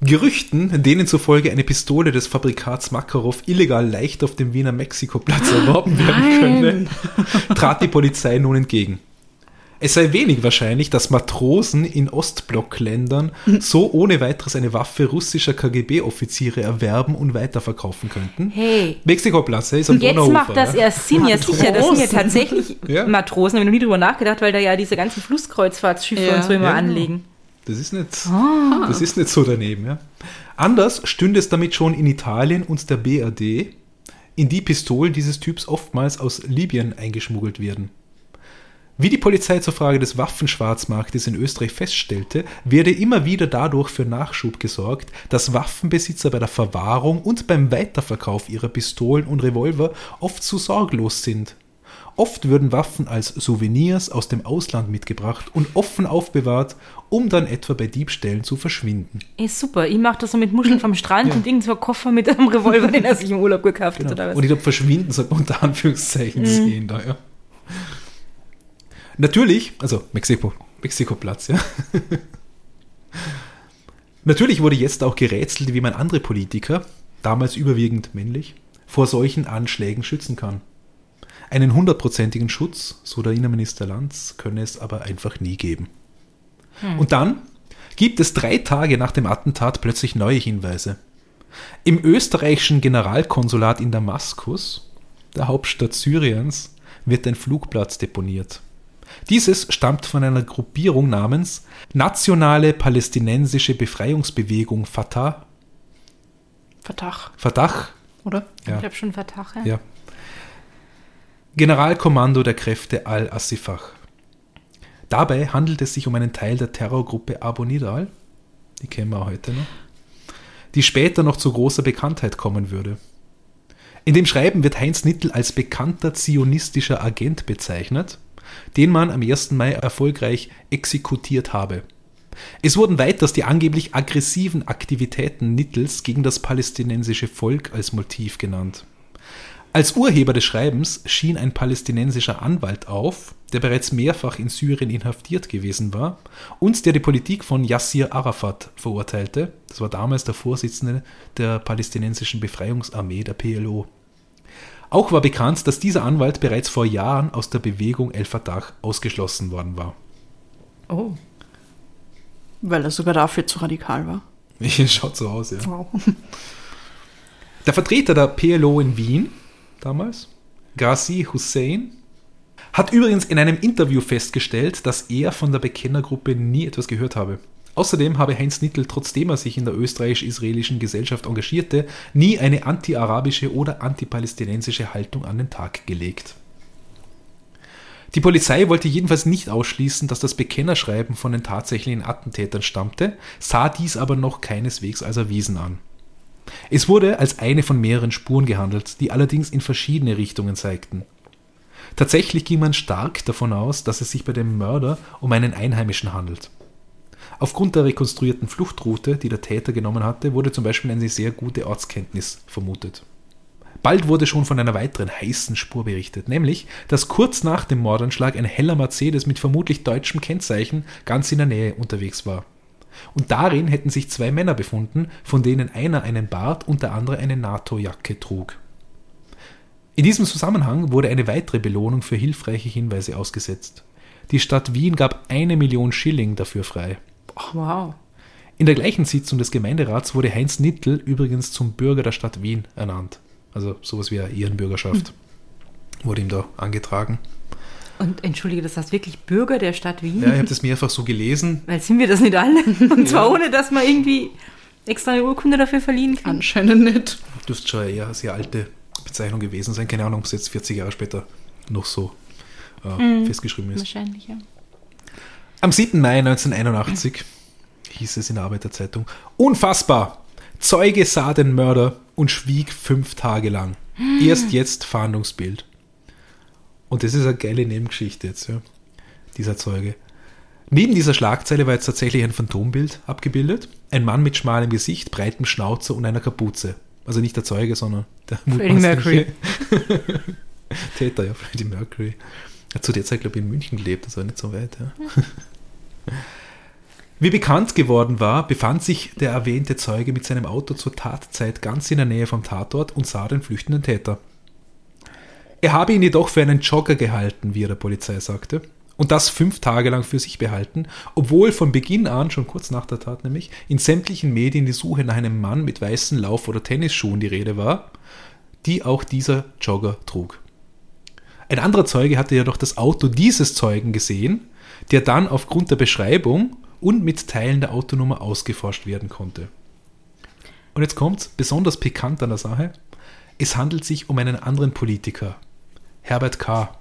Gerüchten, denen zufolge eine Pistole des Fabrikats Makarov illegal leicht auf dem Wiener Mexikoplatz erworben werden könne, trat die Polizei nun entgegen. Es sei wenig wahrscheinlich, dass Matrosen in Ostblockländern so ohne weiteres eine Waffe russischer KGB-Offiziere erwerben und weiterverkaufen könnten. Hey. Mexikoplatz hey, ist am Und jetzt macht das ja. erst Sinn, ja sicher, das sind ja tatsächlich Ja. Matrosen, habe ich noch nie drüber nachgedacht, weil da ja diese ganzen Flusskreuzfahrtschiffe Ja. und so immer Ja. anlegen. Das ist nicht, das ist nicht so daneben. Ja. Anders stünde es damit schon in Italien und der BRD, in die Pistolen dieses Typs oftmals aus Libyen eingeschmuggelt werden. Wie die Polizei zur Frage des Waffenschwarzmarktes in Österreich feststellte, werde immer wieder dadurch für Nachschub gesorgt, dass Waffenbesitzer bei der Verwahrung und beim Weiterverkauf ihrer Pistolen und Revolver oft zu sorglos sind. Oft würden Waffen als Souvenirs aus dem Ausland mitgebracht und offen aufbewahrt, um dann etwa bei Diebstählen zu verschwinden. Ist super, ich mache das so mit Muscheln vom Strand Ja. und irgend so ein Koffer mit einem Revolver, den er sich im Urlaub gekauft hat oder was. Und ich glaube, verschwinden sagt man unter Anführungszeichen sehen da, ja. Natürlich, also Mexiko, Mexikoplatz, ja. Natürlich wurde jetzt auch gerätselt, wie man andere Politiker, damals überwiegend männlich, vor solchen Anschlägen schützen kann. Einen hundertprozentigen Schutz, so der Innenminister Lanz, könne es aber einfach nie geben. Und dann gibt es drei Tage nach dem Attentat plötzlich neue Hinweise. Im österreichischen Generalkonsulat in Damaskus, der Hauptstadt Syriens, wird ein Flugplatz deponiert. Dieses stammt von einer Gruppierung namens Nationale Palästinensische Befreiungsbewegung Fatah. Vertach, Fatah, oder? Ja. Ich glaube schon Vertach, ja. ja. Generalkommando der Kräfte Al-Assifah. Dabei handelt es sich um einen Teil der Terrorgruppe Abu Nidal, die kennen wir heute noch, die später noch zu großer Bekanntheit kommen würde. In dem Schreiben wird Heinz Nittel als bekannter zionistischer Agent bezeichnet, den man am 1. Mai erfolgreich exekutiert habe. Es wurden weiters die angeblich aggressiven Aktivitäten Nittels gegen das palästinensische Volk als Motiv genannt. Als Urheber des Schreibens schien ein palästinensischer Anwalt auf, der bereits mehrfach in Syrien inhaftiert gewesen war und der die Politik von Yassir Arafat verurteilte. Das war damals der Vorsitzende der palästinensischen Befreiungsarmee, der PLO. Auch war bekannt, dass dieser Anwalt bereits vor Jahren aus der Bewegung El Fatah ausgeschlossen worden war. Oh. Weil er sogar dafür zu radikal war. Schaut so aus, ja. Wow. Der Vertreter der PLO in Wien damals, Ghazi Hussein, hat übrigens in einem Interview festgestellt, dass er von der Bekennergruppe nie etwas gehört habe. Außerdem habe Heinz Nittel, trotzdem er sich in der österreichisch-israelischen Gesellschaft engagierte, nie eine anti-arabische oder anti-palästinensische Haltung an den Tag gelegt. Die Polizei wollte jedenfalls nicht ausschließen, dass das Bekennerschreiben von den tatsächlichen Attentätern stammte, sah dies aber noch keineswegs als erwiesen an. Es wurde als eine von mehreren Spuren gehandelt, die allerdings in verschiedene Richtungen zeigten. Tatsächlich ging man stark davon aus, dass es sich bei dem Mörder um einen Einheimischen handelt. Aufgrund der rekonstruierten Fluchtroute, die der Täter genommen hatte, wurde zum Beispiel eine sehr gute Ortskenntnis vermutet. Bald wurde schon von einer weiteren heißen Spur berichtet, nämlich, dass kurz nach dem Mordanschlag ein heller Mercedes mit vermutlich deutschem Kennzeichen ganz in der Nähe unterwegs war. Und darin hätten sich zwei Männer befunden, von denen einer einen Bart und der andere eine NATO-Jacke trug. In diesem Zusammenhang wurde eine weitere Belohnung für hilfreiche Hinweise ausgesetzt. Die Stadt Wien gab eine Million Schilling dafür frei. Wow. In der gleichen Sitzung des Gemeinderats wurde Heinz Nittel übrigens zum Bürger der Stadt Wien ernannt. Also sowas wie eine Ehrenbürgerschaft wurde ihm da angetragen. Und entschuldige, das heißt wirklich Bürger der Stadt Wien? Ja, ich habe das mehrfach so gelesen. Weil sind wir das nicht alle? Und zwar ohne, dass man irgendwie extra eine Urkunde dafür verliehen kann. Anscheinend nicht. Dürfte schon eher eine sehr alte Bezeichnung gewesen sein. Keine Ahnung, ob es jetzt 40 Jahre später noch so äh, festgeschrieben ist. Wahrscheinlich, ja. Am 7. Mai 1981 hieß es in der Arbeiterzeitung: Unfassbar! Zeuge sah den Mörder und schwieg fünf Tage lang. Erst jetzt Fahndungsbild. Und das ist eine geile Nebengeschichte jetzt, ja. Dieser Zeuge. Neben dieser Schlagzeile war jetzt tatsächlich ein Phantombild abgebildet. Ein Mann mit schmalem Gesicht, breitem Schnauzer und einer Kapuze. Also nicht der Zeuge, sondern der Freddie Mercury. Täter, ja, Freddie Mercury. Hat zu der Zeit, glaube ich, in München gelebt, das war nicht so weit, ja. Wie bekannt geworden war, befand sich der erwähnte Zeuge mit seinem Auto zur Tatzeit ganz in der Nähe vom Tatort und sah den flüchtenden Täter. Er habe ihn jedoch für einen Jogger gehalten, wie er der Polizei sagte, und das fünf Tage lang für sich behalten, obwohl von Beginn an, schon kurz nach der Tat nämlich, in sämtlichen Medien die Suche nach einem Mann mit weißen Lauf- oder Tennisschuhen die Rede war, die auch dieser Jogger trug. Ein anderer Zeuge hatte jedoch das Auto dieses Zeugen gesehen, der dann aufgrund der Beschreibung und mit Teilen der Autonummer ausgeforscht werden konnte. Und jetzt kommt's, besonders pikant an der Sache. Es handelt sich um einen anderen Politiker, Herbert K.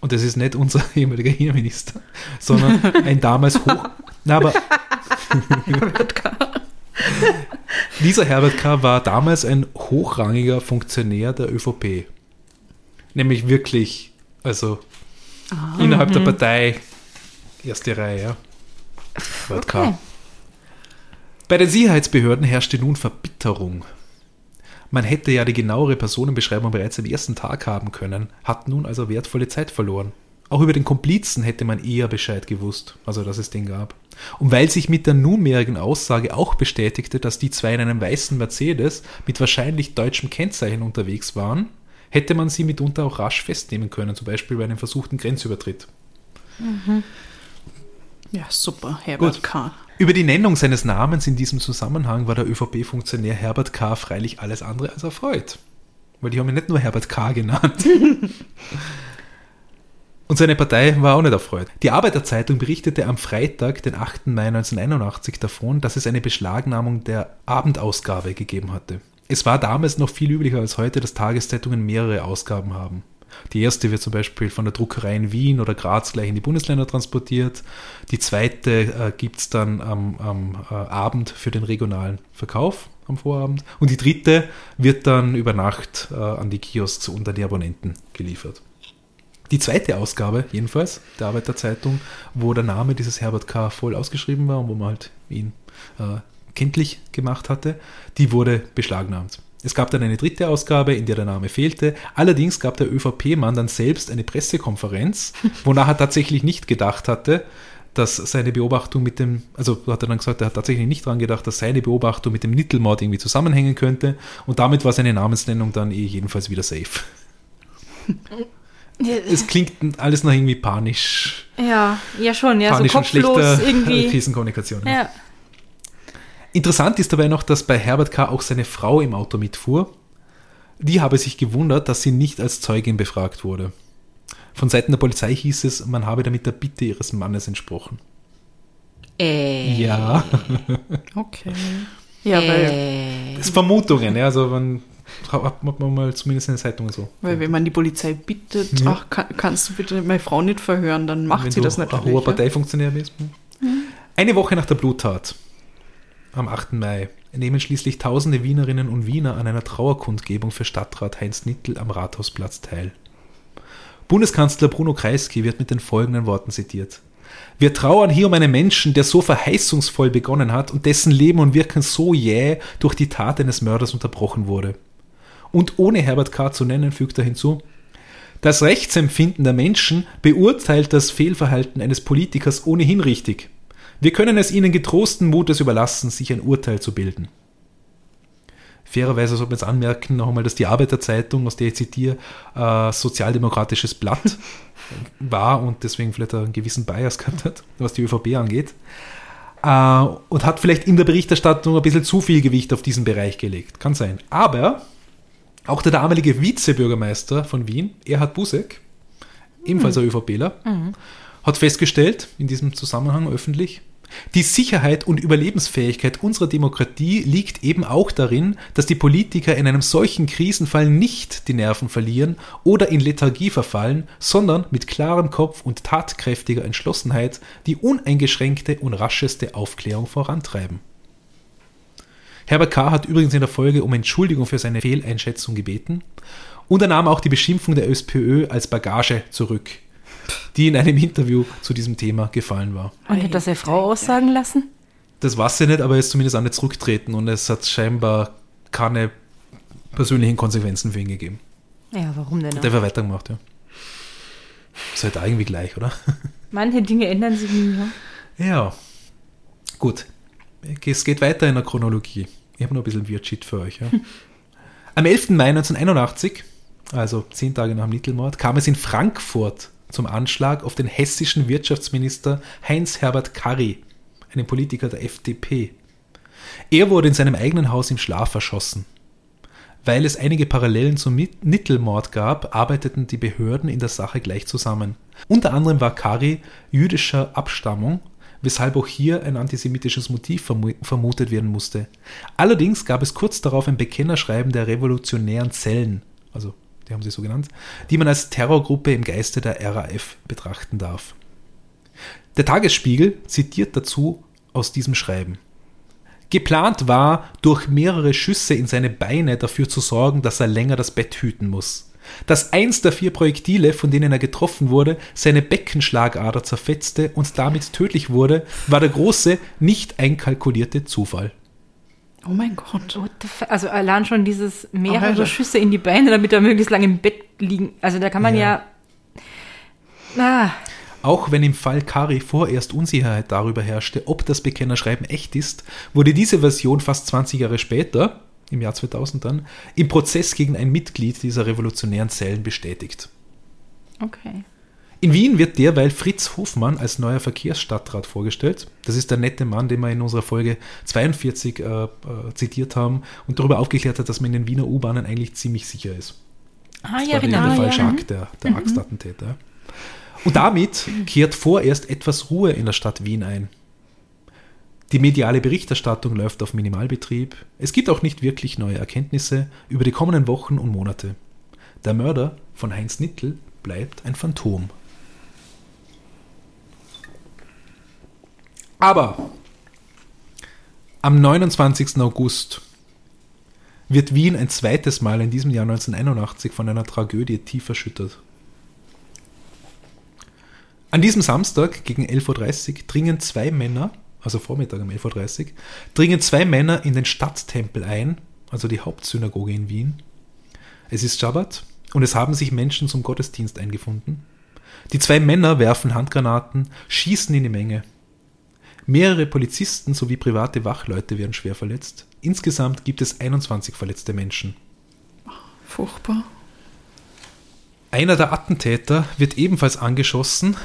Und das ist nicht unser ehemaliger Innenminister, sondern ein damals hoch. Na, aber dieser Herbert K. war damals ein hochrangiger Funktionär der ÖVP. Nämlich wirklich, also innerhalb der Partei, erste Reihe, ja. Okay. Bei den Sicherheitsbehörden herrschte nun Verbitterung. Man hätte ja die genauere Personenbeschreibung bereits am ersten Tag haben können, hat nun also wertvolle Zeit verloren. Auch über den Komplizen hätte man eher Bescheid gewusst, also dass es den gab. Und weil sich mit der nunmehrigen Aussage auch bestätigte, dass die zwei in einem weißen Mercedes mit wahrscheinlich deutschem Kennzeichen unterwegs waren, hätte man sie mitunter auch rasch festnehmen können, zum Beispiel bei einem versuchten Grenzübertritt. Ja, super. Herbert Gut. K. Über die Nennung seines Namens in diesem Zusammenhang war der ÖVP-Funktionär Herbert K. freilich alles andere als erfreut. Weil die haben ihn nicht nur Herbert K. genannt. Und seine Partei war auch nicht erfreut. Die Arbeiterzeitung berichtete am Freitag, den 8. Mai 1981 davon, dass es eine Beschlagnahmung der Abendausgabe gegeben hatte. Es war damals noch viel üblicher als heute, dass Tageszeitungen mehrere Ausgaben haben. Die erste wird zum Beispiel von der Druckerei in Wien oder Graz gleich in die Bundesländer transportiert. Die zweite äh, gibt es dann am, am äh, Abend für den regionalen Verkauf am Vorabend. Und die dritte wird dann über Nacht äh, an die Kiosks und an die Abonnenten geliefert. Die zweite Ausgabe, jedenfalls, der Arbeiterzeitung, wo der Name dieses Herbert K. voll ausgeschrieben war und wo man halt ihn äh, kenntlich gemacht hatte, die wurde beschlagnahmt. Es gab dann eine dritte Ausgabe, in der der Name fehlte. Allerdings gab der ÖVP-Mann dann selbst eine Pressekonferenz, wonach er tatsächlich nicht gedacht hatte, dass seine Beobachtung mit dem, also hat er dann gesagt, er hat tatsächlich nicht dran gedacht, dass seine Beobachtung mit dem Nittelmord irgendwie zusammenhängen könnte. Und damit war seine Namensnennung dann eh jedenfalls wieder safe. Es klingt alles noch irgendwie panisch, Ja, ja schon, ja, so panisch und kopflos schlechter irgendwie. Krisenkommunikation. ja. Ja. Interessant ist dabei noch, dass bei Herbert K. auch seine Frau im Auto mitfuhr. Die habe sich gewundert, dass sie nicht als Zeugin befragt wurde. Von Seiten der Polizei hieß es, man habe damit der Bitte ihres Mannes entsprochen. Äh, Ja, Okay. Ja, weil, äh, das ist Vermutungen, ja, also man hat man mal zumindest in den Zeitungen so. weil wenn man die Polizei bittet, Ja. ach, kann, kannst du bitte meine Frau nicht verhören, dann macht Wenn sie du das ein natürlich. hoher ja. Parteifunktionär bist. Eine Woche nach der Bluttat, am 8. Mai, nehmen schließlich tausende Wienerinnen und Wiener an einer Trauerkundgebung für Stadtrat Heinz Nittel am Rathausplatz teil. Bundeskanzler Bruno Kreisky wird mit den folgenden Worten zitiert. Wir trauern hier um einen Menschen, der so verheißungsvoll begonnen hat und dessen Leben und Wirken so jäh durch die Tat eines Mörders unterbrochen wurde. Und ohne Herbert K. zu nennen, fügt er hinzu, das Rechtsempfinden der Menschen beurteilt das Fehlverhalten eines Politikers ohnehin richtig. Wir können es ihnen getrosten Mutes überlassen, sich ein Urteil zu bilden. Fairerweise sollte man jetzt anmerken, noch einmal, dass die Arbeiterzeitung, aus der ich zitiere, äh, sozialdemokratisches Blatt war und deswegen vielleicht einen gewissen Bias gehabt hat, was die ÖVP angeht. Äh, und hat vielleicht in der Berichterstattung ein bisschen zu viel Gewicht auf diesen Bereich gelegt. Kann sein. Aber auch der damalige Vizebürgermeister von Wien, Erhard Busek, ebenfalls ein ÖVPler, hat festgestellt, in diesem Zusammenhang öffentlich, die Sicherheit und Überlebensfähigkeit unserer Demokratie liegt eben auch darin, dass die Politiker in einem solchen Krisenfall nicht die Nerven verlieren oder in Lethargie verfallen, sondern mit klarem Kopf und tatkräftiger Entschlossenheit die uneingeschränkte und rascheste Aufklärung vorantreiben. Herbert K. hat übrigens in der Folge um Entschuldigung für seine Fehleinschätzung gebeten und er nahm auch die Beschimpfung der SPÖ als Bagage zurück, die in einem Interview zu diesem Thema gefallen war. Und hat das seine Frau aussagen lassen? Das weiß ich nicht, aber er ist zumindest auch nicht zurücktreten und es hat scheinbar keine persönlichen Konsequenzen für ihn gegeben. Ja, warum denn? Der Auch? hat weitergemacht, ja. Ist halt irgendwie gleich, oder? Manche Dinge ändern sich nie. Ja? Ja. Gut. Es geht weiter in der Chronologie. Ich habe noch ein bisschen Wirtschit für euch. Ja. Am 11. Mai 1981, also zehn Tage nach dem Littelmord, kam es in Frankfurt zum Anschlag auf den hessischen Wirtschaftsminister Heinz-Herbert Karry, einen Politiker der FDP. Er wurde in seinem eigenen Haus im Schlaf erschossen. Weil es einige Parallelen zum Nittelmord gab, arbeiteten die Behörden in der Sache gleich zusammen. Unter anderem war Kari jüdischer Abstammung, weshalb auch hier ein antisemitisches Motiv vermu- vermutet werden musste. Allerdings gab es kurz darauf ein Bekennerschreiben der revolutionären Zellen, also die haben sie so genannt, die man als Terrorgruppe im Geiste der RAF betrachten darf. Der Tagesspiegel zitiert dazu aus diesem Schreiben. Geplant war, durch mehrere Schüsse in seine Beine dafür zu sorgen, dass er länger das Bett hüten muss. Dass eins der vier Projektile, von denen er getroffen wurde, seine Beckenschlagader zerfetzte und damit tödlich wurde, war der große, nicht einkalkulierte Zufall. Oh mein Gott. What the fuck? Also allein schon dieses mehrere Alter. Schüsse in die Beine, damit er möglichst lange im Bett liegen. Also da kann man ja. Ah, Auch wenn im Fall Kari vorerst Unsicherheit darüber herrschte, ob das Bekennerschreiben echt ist, wurde diese Version fast 20 Jahre später, im Jahr 2000 dann, im Prozess gegen ein Mitglied dieser revolutionären Zellen bestätigt. okay. In Wien wird derweil Fritz Hofmann als neuer Verkehrsstadtrat vorgestellt. Das ist der nette Mann, den wir in unserer Folge 42 äh, äh, zitiert haben und darüber aufgeklärt hat, dass man in den Wiener U-Bahnen eigentlich ziemlich sicher ist. Ah, Das ja, der, genau. der ja. falsche Akt, der, der Axtattentäter. Und damit kehrt vorerst etwas Ruhe in der Stadt Wien ein. Die mediale Berichterstattung läuft auf Minimalbetrieb. Es gibt auch nicht wirklich neue Erkenntnisse über die kommenden Wochen und Monate. Der Mörder von Heinz Nittel bleibt ein Phantom. Aber am 29. August wird Wien ein zweites Mal in diesem Jahr 1981 von einer Tragödie tief erschüttert. An diesem Samstag gegen 11.30 Uhr dringen zwei Männer, also Vormittag um 11.30 Uhr, dringen zwei Männer in den Stadttempel ein, also die Hauptsynagoge in Wien. Es ist Schabbat und es haben sich Menschen zum Gottesdienst eingefunden. Die zwei Männer werfen Handgranaten, schießen in die Menge. Mehrere Polizisten sowie private Wachleute werden schwer verletzt. Insgesamt gibt es 21 verletzte Menschen. Furchtbar. Einer der Attentäter wird ebenfalls angeschossen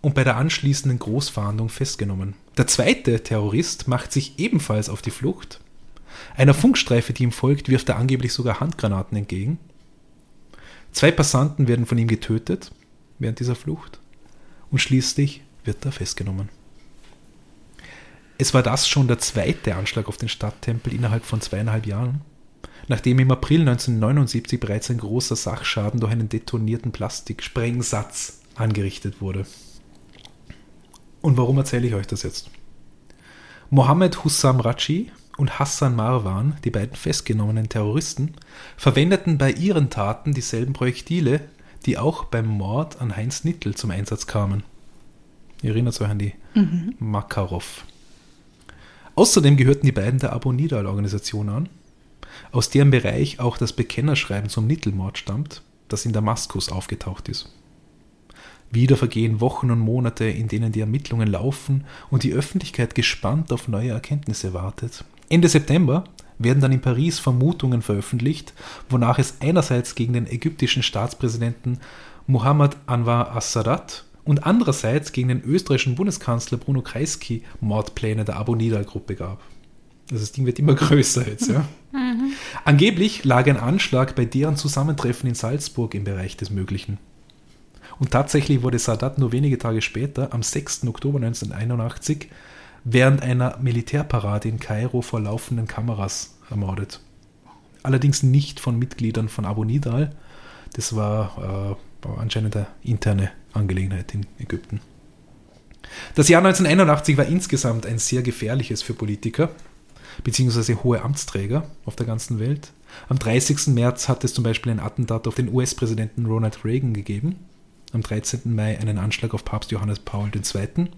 und bei der anschließenden Großfahndung festgenommen. Der zweite Terrorist macht sich ebenfalls auf die Flucht. Einer Funkstreife, die ihm folgt, wirft er angeblich sogar Handgranaten entgegen. Zwei Passanten werden von ihm getötet während dieser Flucht und schließlich wird er festgenommen. Es war das schon der zweite Anschlag auf den Stadttempel innerhalb von zweieinhalb Jahren, nachdem im April 1979 bereits ein großer Sachschaden durch einen detonierten Plastiksprengsatz angerichtet wurde. Und warum erzähle ich euch das jetzt? Mohammed Hussam Raji und Hassan Marwan, die beiden festgenommenen Terroristen, verwendeten bei ihren Taten dieselben Projektile, die auch beim Mord an Heinz Nittel zum Einsatz kamen. Ihr erinnert euch an die Makarov. Außerdem gehörten die beiden der Abu Nidal-Organisation an, aus deren Bereich auch das Bekennerschreiben zum Nittelmord stammt, das in Damaskus aufgetaucht ist. Wieder vergehen Wochen und Monate, in denen die Ermittlungen laufen und die Öffentlichkeit gespannt auf neue Erkenntnisse wartet. Ende September werden dann in Paris Vermutungen veröffentlicht, wonach es einerseits gegen den ägyptischen Staatspräsidenten Muhammad Anwar as-Sadat und andererseits gegen den österreichischen Bundeskanzler Bruno Kreisky Mordpläne der Abu Nidal-Gruppe gab. Also das Ding wird immer größer jetzt, ja. Angeblich lag ein Anschlag bei deren Zusammentreffen in Salzburg im Bereich des Möglichen. Und tatsächlich wurde Sadat nur wenige Tage später, am 6. Oktober 1981, während einer Militärparade in Kairo vor laufenden Kameras ermordet. Allerdings nicht von Mitgliedern von Abu Nidal. Das war, äh, anscheinend eine interne Angelegenheit in Ägypten. Das Jahr 1981 war insgesamt ein sehr gefährliches für Politiker bzw. hohe Amtsträger auf der ganzen Welt. Am 30. März hat es zum Beispiel ein Attentat auf den US-Präsidenten Ronald Reagan gegeben. Am 13. Mai einen Anschlag auf Papst Johannes Paul II.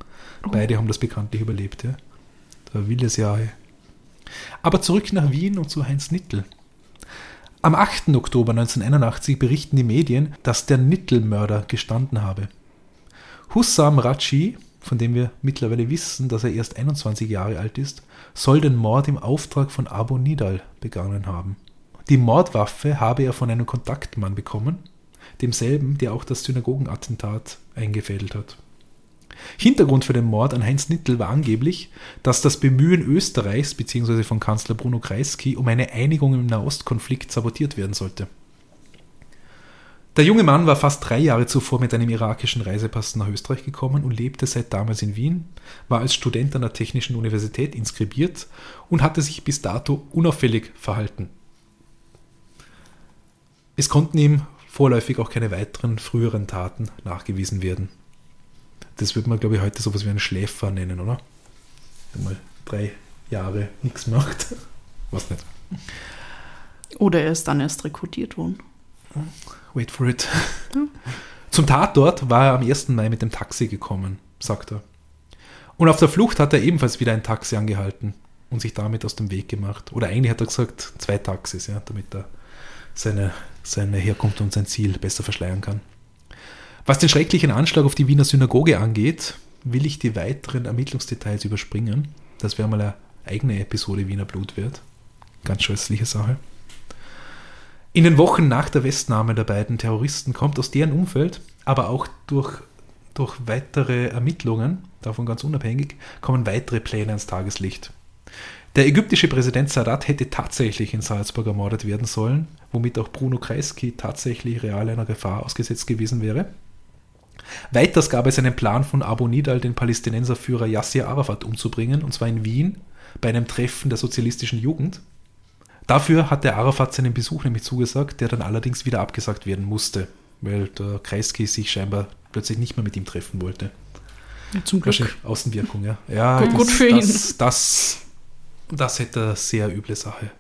Beide haben das bekanntlich überlebt. Ja. Da will es ja. Aber zurück nach Wien und zu Heinz Nittel. Am 8. Oktober 1981 berichten die Medien, dass der Nittel-Mörder gestanden habe. Hussam Raji, von dem wir mittlerweile wissen, dass er erst 21 Jahre alt ist, soll den Mord im Auftrag von Abu Nidal begangen haben. Die Mordwaffe habe er von einem Kontaktmann bekommen, demselben, der auch das Synagogenattentat eingefädelt hat. Hintergrund für den Mord an Heinz Nittel war angeblich, dass das Bemühen Österreichs bzw. von Kanzler Bruno Kreisky um eine Einigung im Nahostkonflikt sabotiert werden sollte. Der junge Mann war fast drei Jahre zuvor mit einem irakischen Reisepass nach Österreich gekommen und lebte seit damals in Wien, war als Student an der Technischen Universität inskribiert und hatte sich bis dato unauffällig verhalten. Es konnten ihm vorläufig auch keine weiteren früheren Taten nachgewiesen werden. Das würde man, glaube ich, heute sowas wie einen Schläfer nennen, oder? Der mal drei Jahre nichts macht. Was nicht. Oder er ist dann erst rekrutiert worden. Wait for it. Zum Tatort war er am 1. Mai mit dem Taxi gekommen, sagt er. Und auf der Flucht hat er ebenfalls wieder ein Taxi angehalten und sich damit aus dem Weg gemacht. Oder eigentlich hat er gesagt, zwei Taxis, ja, damit er seine, seine Herkunft und sein Ziel besser verschleiern kann. Was den schrecklichen Anschlag auf die Wiener Synagoge angeht, will ich die weiteren Ermittlungsdetails überspringen. Das wäre mal eine eigene Episode Wiener Blutwert. Ganz scheußliche Sache. In den Wochen nach der Westnahme der beiden Terroristen kommt aus deren Umfeld, aber auch durch, durch weitere Ermittlungen, davon ganz unabhängig, kommen weitere Pläne ans Tageslicht. Der ägyptische Präsident Sadat hätte tatsächlich in Salzburg ermordet werden sollen, womit auch Bruno Kreisky tatsächlich real einer Gefahr ausgesetzt gewesen wäre. Weiters gab es einen Plan von Abu Nidal, den Palästinenserführer Yasser Arafat umzubringen, und zwar in Wien bei einem Treffen der sozialistischen Jugend. Dafür hat der Arafat seinen Besuch nämlich zugesagt, der dann allerdings wieder abgesagt werden musste, weil der Kreisky sich scheinbar plötzlich nicht mehr mit ihm treffen wollte. Ja, zum Glück. Außenwirkung, ja. Ja, gut, das, gut für das, ihn. Das, das hätte eine sehr üble Sache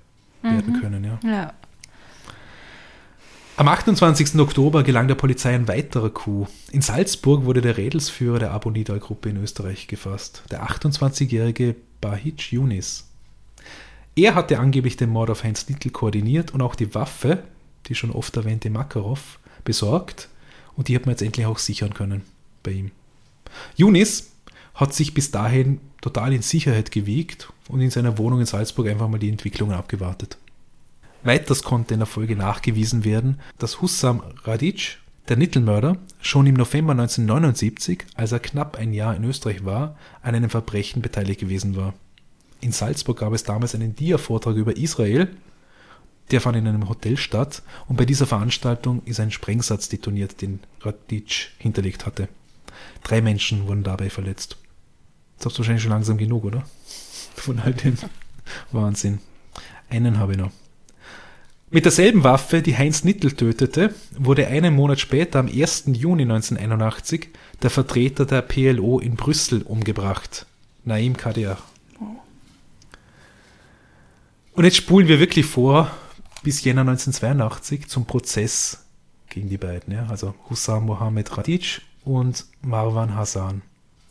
mhm. werden können, ja. Ja. Am 28. Oktober gelang der Polizei ein weiterer Coup. In Salzburg wurde der Rädelsführer der Abu Nidal-Gruppe in Österreich gefasst, der 28-jährige Bahij Yunis. Er hatte angeblich den Mord auf Heinz Nittel koordiniert und auch die Waffe, die schon oft erwähnte Makarov, besorgt und die hat man jetzt endlich auch sichern können bei ihm. Yunis hat sich bis dahin total in Sicherheit gewiegt und in seiner Wohnung in Salzburg einfach mal die Entwicklungen abgewartet. Weiters konnte in der Folge nachgewiesen werden, dass Hussam Radic, der Nittelmörder, schon im November 1979, als er knapp ein Jahr in Österreich war, an einem Verbrechen beteiligt gewesen war. In Salzburg gab es damals einen Dia-Vortrag über Israel. Der fand in einem Hotel statt und bei dieser Veranstaltung ist ein Sprengsatz detoniert, den Radic hinterlegt hatte. Drei Menschen wurden dabei verletzt. Jetzt habt ihr wahrscheinlich schon langsam genug, oder? Von all dem Wahnsinn. Einen habe ich noch. Mit derselben Waffe, die Heinz Nittel tötete, wurde einen Monat später, am 1. Juni 1981, der Vertreter der PLO in Brüssel umgebracht, Naim Kadir. Und jetzt spulen wir wirklich vor bis Jänner 1982 zum Prozess gegen die beiden, ja? also Hussam Mohammed Radic und Marwan Hassan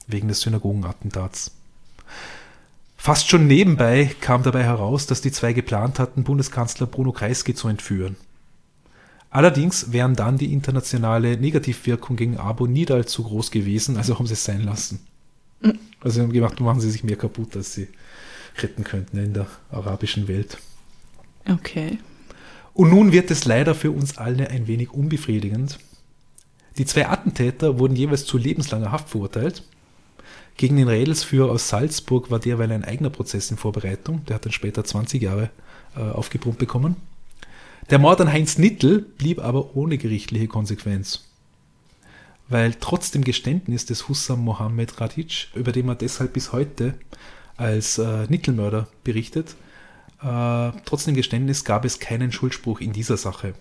wegen des Synagogenattentats. Fast schon nebenbei kam dabei heraus, dass die zwei geplant hatten, Bundeskanzler Bruno Kreisky zu entführen. Allerdings wären dann die internationale Negativwirkung gegen Abu Nidal zu groß gewesen, also haben sie es sein lassen. Also sie haben gemacht, machen sie sich mehr kaputt, als sie retten könnten in der arabischen Welt. Okay. Und nun wird es leider für uns alle ein wenig unbefriedigend. Die zwei Attentäter wurden jeweils zu lebenslanger Haft verurteilt. Gegen den Rädelsführer aus Salzburg war derweil ein eigener Prozess in Vorbereitung. Der hat dann später 20 Jahre äh, aufgebrummt bekommen. Der Mord an Heinz Nittel blieb aber ohne gerichtliche Konsequenz. weil trotz dem Geständnis des Hussam Mohammed Radic, über den man deshalb bis heute als äh, Nickelmörder berichtet, äh, trotz dem Geständnis gab es keinen Schuldspruch in dieser Sache.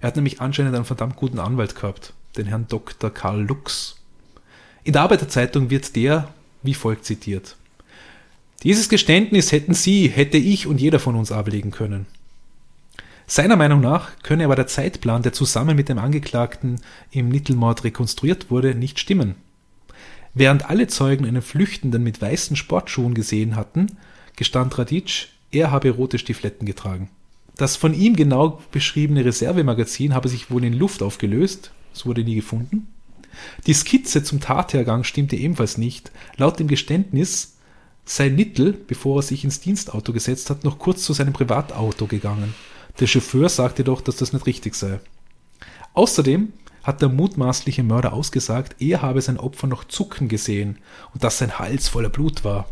Er hat nämlich anscheinend einen verdammt guten Anwalt gehabt, den Herrn Dr. Karl Lux. In der Arbeiterzeitung wird der wie folgt zitiert. Dieses Geständnis hätten Sie, hätte ich und jeder von uns ablegen können. Seiner Meinung nach könne aber der Zeitplan, der zusammen mit dem Angeklagten im Nittelmord rekonstruiert wurde, nicht stimmen. Während alle Zeugen einen Flüchtenden mit weißen Sportschuhen gesehen hatten, gestand Radic, er habe rote Stifletten getragen. Das von ihm genau beschriebene Reservemagazin habe sich wohl in Luft aufgelöst, es wurde nie gefunden. Die Skizze zum Tathergang stimmte ebenfalls nicht. Laut dem Geständnis sei Nittel, bevor er sich ins Dienstauto gesetzt hat, noch kurz zu seinem Privatauto gegangen. Der Chauffeur sagte doch, dass das nicht richtig sei. Außerdem hat der mutmaßliche Mörder ausgesagt, er habe sein Opfer noch zucken gesehen und dass sein Hals voller Blut war.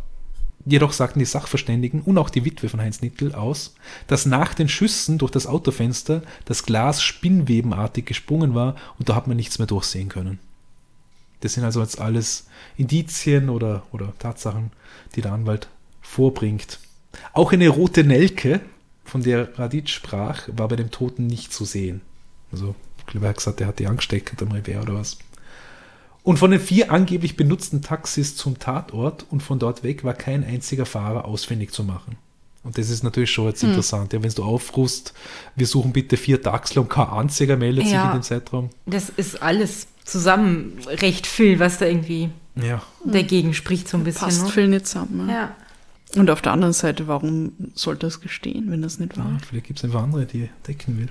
Jedoch sagten die Sachverständigen und auch die Witwe von Heinz Nittel aus, dass nach den Schüssen durch das Autofenster das Glas spinnwebenartig gesprungen war und da hat man nichts mehr durchsehen können. Das sind also jetzt alles Indizien oder, oder Tatsachen, die der Anwalt vorbringt. Auch eine rote Nelke, von der Radic sprach, war bei dem Toten nicht zu sehen. Also, ich glaube, er hat gesagt, er hat die angesteckt am Revers oder was. Und von den vier angeblich benutzten Taxis zum Tatort und von dort weg war kein einziger Fahrer ausfindig zu machen. Und das ist natürlich schon jetzt hm. interessant. Ja, wenn du aufrufst, wir suchen bitte vier Taxler und kein einziger meldet ja, sich in dem Zeitraum. Das ist alles zusammen recht viel, was da irgendwie ja. dagegen spricht, so ein bisschen. Passt ne? viel nicht zusammen. Ja. Und auf der anderen Seite, warum sollte das gestehen, wenn das nicht war? Ja, vielleicht gibt es einfach andere, die er decken will.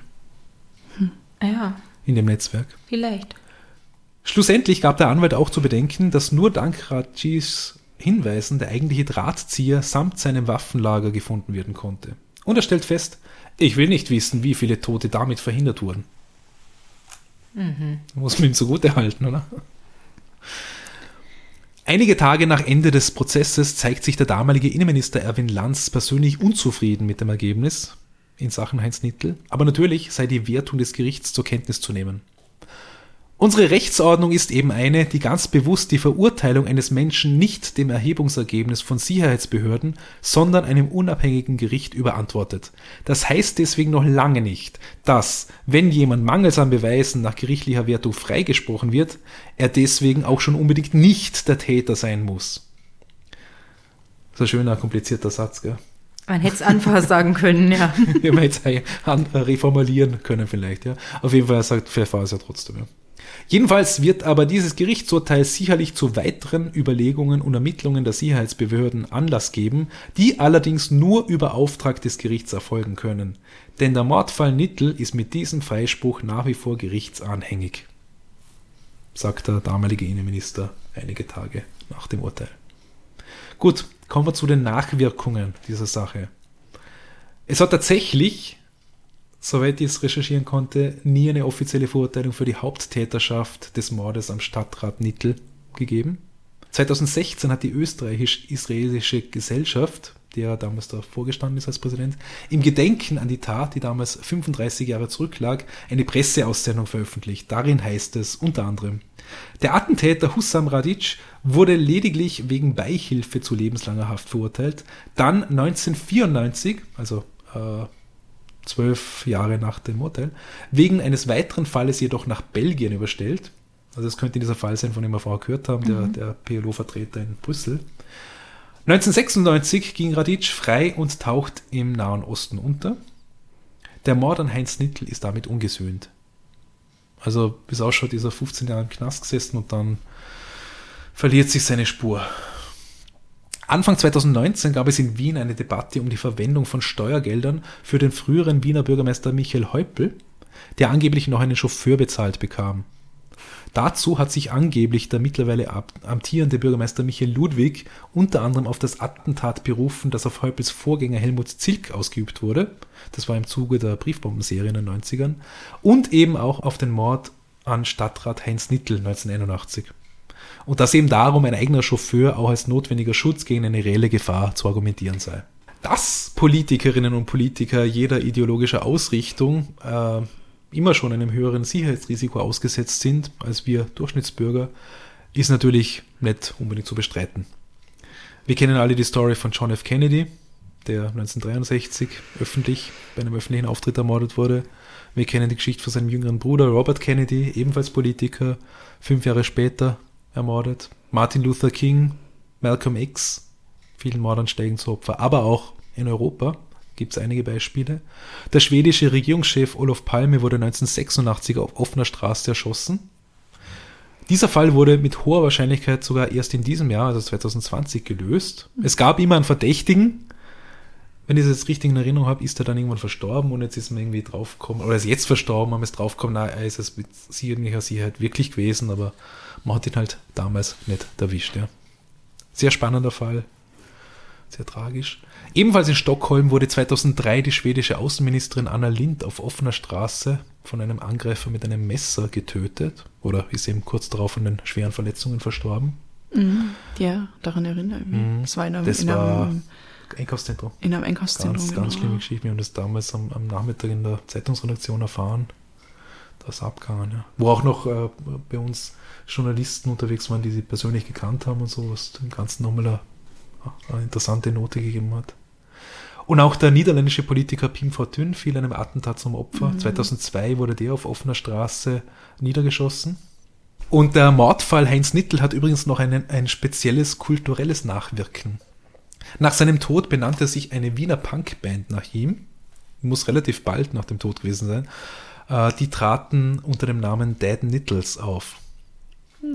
Hm. Ja. In dem Netzwerk. Vielleicht. Schlussendlich gab der Anwalt auch zu bedenken, dass nur dank Rajis Hinweisen der eigentliche Drahtzieher samt seinem Waffenlager gefunden werden konnte. Und er stellt fest, ich will nicht wissen, wie viele Tote damit verhindert wurden. Mhm. Muss man ihm zugute halten, oder? Einige Tage nach Ende des Prozesses zeigt sich der damalige Innenminister Erwin Lanz persönlich unzufrieden mit dem Ergebnis in Sachen Heinz Nittel, aber natürlich sei die Wertung des Gerichts zur Kenntnis zu nehmen. Unsere Rechtsordnung ist eben eine, die ganz bewusst die Verurteilung eines Menschen nicht dem Erhebungsergebnis von Sicherheitsbehörden, sondern einem unabhängigen Gericht überantwortet. Das heißt deswegen noch lange nicht, dass, wenn jemand mangels an Beweisen nach gerichtlicher Wertung freigesprochen wird, er deswegen auch schon unbedingt nicht der Täter sein muss. Ist ein schöner, komplizierter Satz, gell? Man hätte es einfach sagen können, ja. ja man hätte es reformulieren können vielleicht, ja. Auf jeden Fall sagt Pfeffer es ja trotzdem, ja. Jedenfalls wird aber dieses Gerichtsurteil sicherlich zu weiteren Überlegungen und Ermittlungen der Sicherheitsbehörden Anlass geben, die allerdings nur über Auftrag des Gerichts erfolgen können. Denn der Mordfall Nittel ist mit diesem Freispruch nach wie vor gerichtsanhängig, sagt der damalige Innenminister einige Tage nach dem Urteil. Gut, kommen wir zu den Nachwirkungen dieser Sache. Es hat tatsächlich soweit ich es recherchieren konnte, nie eine offizielle Verurteilung für die Haupttäterschaft des Mordes am Stadtrat Nittel gegeben. 2016 hat die österreichisch-israelische Gesellschaft, der damals da vorgestanden ist als Präsident, im Gedenken an die Tat, die damals 35 Jahre zurücklag, eine Presseaussendung veröffentlicht. Darin heißt es unter anderem, der Attentäter Hussam Radic wurde lediglich wegen Beihilfe zu lebenslanger Haft verurteilt, dann 1994, also äh, zwölf Jahre nach dem Urteil, wegen eines weiteren Falles jedoch nach Belgien überstellt. Also es könnte dieser Fall sein, von dem wir vorher gehört haben, mhm. der, der PLO-Vertreter in Brüssel. 1996 ging Radic frei und taucht im Nahen Osten unter. Der Mord an Heinz Nittel ist damit ungesöhnt. Also bis ausschaut, ist er 15 Jahre im Knast gesessen und dann verliert sich seine Spur. Anfang 2019 gab es in Wien eine Debatte um die Verwendung von Steuergeldern für den früheren Wiener Bürgermeister Michael Häupl, der angeblich noch einen Chauffeur bezahlt bekam. Dazu hat sich angeblich der mittlerweile amtierende Bürgermeister Michael Ludwig unter anderem auf das Attentat berufen, das auf Häupls Vorgänger Helmut Zilk ausgeübt wurde. Das war im Zuge der Briefbombenserie in den 90ern. Und eben auch auf den Mord an Stadtrat Heinz Nittel 1981 und dass eben darum ein eigener Chauffeur auch als notwendiger Schutz gegen eine reelle Gefahr zu argumentieren sei. Dass Politikerinnen und Politiker jeder ideologischer Ausrichtung äh, immer schon einem höheren Sicherheitsrisiko ausgesetzt sind als wir Durchschnittsbürger, ist natürlich nicht unbedingt zu bestreiten. Wir kennen alle die Story von John F. Kennedy, der 1963 öffentlich bei einem öffentlichen Auftritt ermordet wurde. Wir kennen die Geschichte von seinem jüngeren Bruder Robert Kennedy, ebenfalls Politiker, fünf Jahre später ermordet. Martin Luther King, Malcolm X, vielen Mordern steigen zu Opfer, aber auch in Europa gibt es einige Beispiele. Der schwedische Regierungschef Olof Palme wurde 1986 auf offener Straße erschossen. Dieser Fall wurde mit hoher Wahrscheinlichkeit sogar erst in diesem Jahr, also 2020, gelöst. Es gab immer einen Verdächtigen. Wenn ich es jetzt richtig in Erinnerung habe, ist er dann irgendwann verstorben und jetzt ist man irgendwie draufgekommen, oder ist jetzt verstorben, haben es draufgekommen, na, er ist es mit sicherlicher Sicherheit wirklich gewesen, aber man hat ihn halt damals nicht erwischt. Ja. Sehr spannender Fall, sehr tragisch. Ebenfalls in Stockholm wurde 2003 die schwedische Außenministerin Anna Lind auf offener Straße von einem Angreifer mit einem Messer getötet oder ist eben kurz darauf an den schweren Verletzungen verstorben. Mhm. Ja, daran erinnere ich mich. Mhm. Das war in einem, Das in einem, Einkaufszentrum. in einem Einkaufszentrum. Ganz, ganz genau. schlimme Geschichte. Wir haben das damals am, am Nachmittag in der Zeitungsredaktion erfahren. Das abgegangen, ja. Wo auch noch äh, bei uns Journalisten unterwegs waren, die sie persönlich gekannt haben und so, was dem Ganzen nochmal eine, eine interessante Note gegeben hat. Und auch der niederländische Politiker Pim Fortuyn fiel einem Attentat zum Opfer. 2002 wurde der auf offener Straße niedergeschossen. Und der Mordfall Heinz Nittel hat übrigens noch einen, ein spezielles kulturelles Nachwirken. Nach seinem Tod benannte sich eine Wiener Punkband nach ihm. Muss relativ bald nach dem Tod gewesen sein. Äh, Die traten unter dem Namen Dead Nittles auf.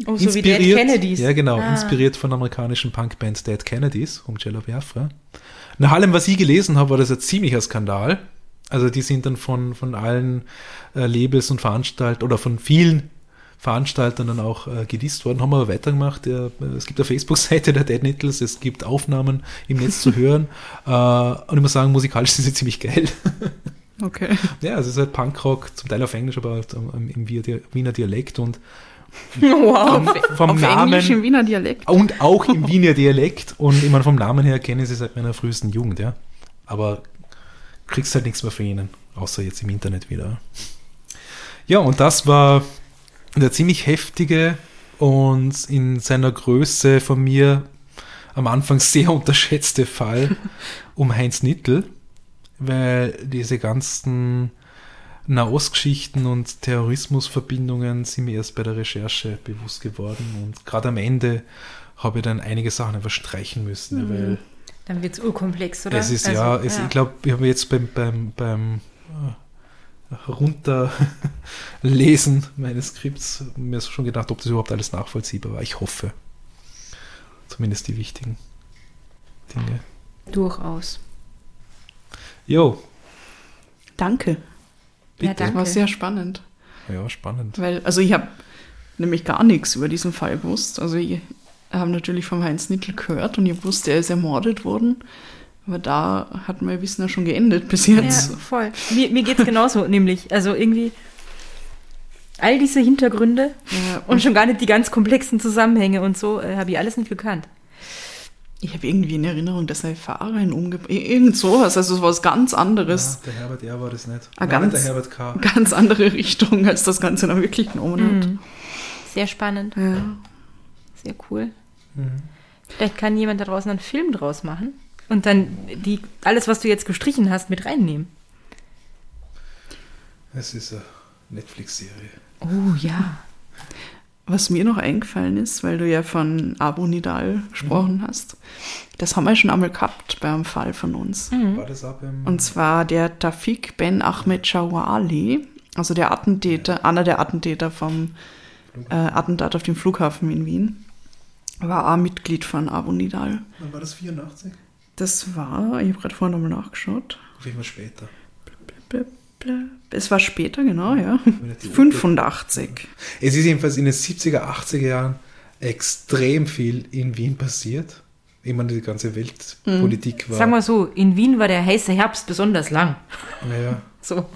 Oh, so wie Dead Kennedys. Ja, genau. Ah. Inspiriert von der amerikanischen Punkband Dead Kennedys um Jello Biafra. Nach allem, was ich gelesen habe, war das ein ziemlicher Skandal. Also die sind dann von, von allen äh, Labels und Veranstaltern oder von vielen Veranstaltern dann auch äh, gedisst worden, haben aber weitergemacht. Ja, es gibt eine Facebook-Seite der Dead Nittles, es gibt Aufnahmen im Netz zu hören. Äh, und ich muss sagen, musikalisch sind sie ziemlich geil. Okay. ja, es ist halt Punkrock, zum Teil auf Englisch, aber halt im, im Wiener Dialekt und Wow. vom, vom Auf Namen Englisch im Wiener Dialekt. und auch im Wiener Dialekt. Und ich meine, vom Namen her kenne ich sie seit meiner frühesten Jugend, ja. Aber kriegst halt nichts mehr von ihnen, außer jetzt im Internet wieder. Ja, und das war der ziemlich heftige und in seiner Größe von mir am Anfang sehr unterschätzte Fall um Heinz Nittel, weil diese ganzen Nahostgeschichten und Terrorismusverbindungen sind mir erst bei der Recherche bewusst geworden und gerade am Ende habe ich dann einige Sachen einfach streichen müssen, weil Dann wird es urkomplex, oder? es ist Also, ja, es, ich glaube, ich habe jetzt beim, beim, beim äh, Runterlesen meines Skripts mir schon gedacht, ob das überhaupt alles nachvollziehbar war. Ich hoffe. Zumindest die wichtigen Dinge. Durchaus. Jo, Danke. Ja, bitte. danke. War sehr spannend. Ja, spannend. Weil, also ich habe nämlich gar nichts über diesen Fall gewusst. Also ich habe natürlich vom Heinz Nittel gehört und ich wusste, er ist ermordet worden. Aber da hat mein Wissen ja schon geendet bis Ja, jetzt. voll. Mir, mir geht es genauso, nämlich. Also irgendwie all diese Hintergründe Ja, und schon gar nicht die ganz komplexen Zusammenhänge und so äh, habe ich alles nicht gekannt. Ich habe irgendwie in Erinnerung, dass er Fahrerin umgebracht Irgend sowas, also so was ganz anderes. Ja, der Herbert R. war das nicht. Ah, Nein, ganz- der Herbert K. Ganz andere Richtung, als das Ganze dann wirklich genommen hat. Mhm. Sehr spannend, Ja. sehr cool. Mhm. Vielleicht kann jemand da draußen einen Film draus machen und dann die, alles, was du jetzt gestrichen hast, mit reinnehmen. Es ist eine Netflix-Serie. Oh ja. Was mir noch eingefallen ist, weil du ja von Abu Nidal gesprochen hast, das haben wir schon einmal gehabt beim Fall von uns. War das auch beim. Und zwar der Tafik Ben Ahmed Shawali, also der Attentäter, einer der Attentäter vom äh, Attentat auf dem Flughafen in Wien, war auch Mitglied von Abu Nidal. Wann war das 84? Das war, ich habe gerade vorhin nochmal nachgeschaut. Auf jeden Fall später. Es war später, genau, ja. die 85. Es ist jedenfalls in den 70er, 80er Jahren extrem viel in Wien passiert. Ich meine, die ganze Weltpolitik war. Sagen wir so, in Wien war der heiße Herbst besonders lang. Naja. So.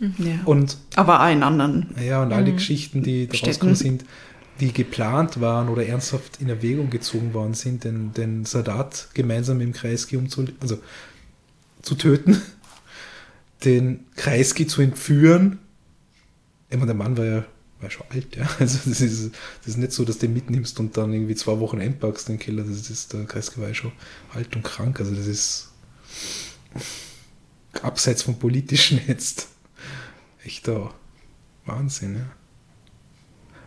Ja. Und, Aber auch in anderen. ja, und all die Geschichten, die rausgekommen sind, die geplant waren oder ernsthaft in Erwägung gezogen worden sind, den, den Sadat gemeinsam im Kreisky umzu, also zu töten, den Kreisky zu entführen Ich der Mann war ja, war ja schon alt, ja. Also das ist, das ist nicht so, dass du den mitnimmst und dann irgendwie zwei Wochen einpackst, den Keller. Das ist, der Kreisky war ja schon alt und krank. Also das ist abseits vom Politischen jetzt echter Wahnsinn, ja.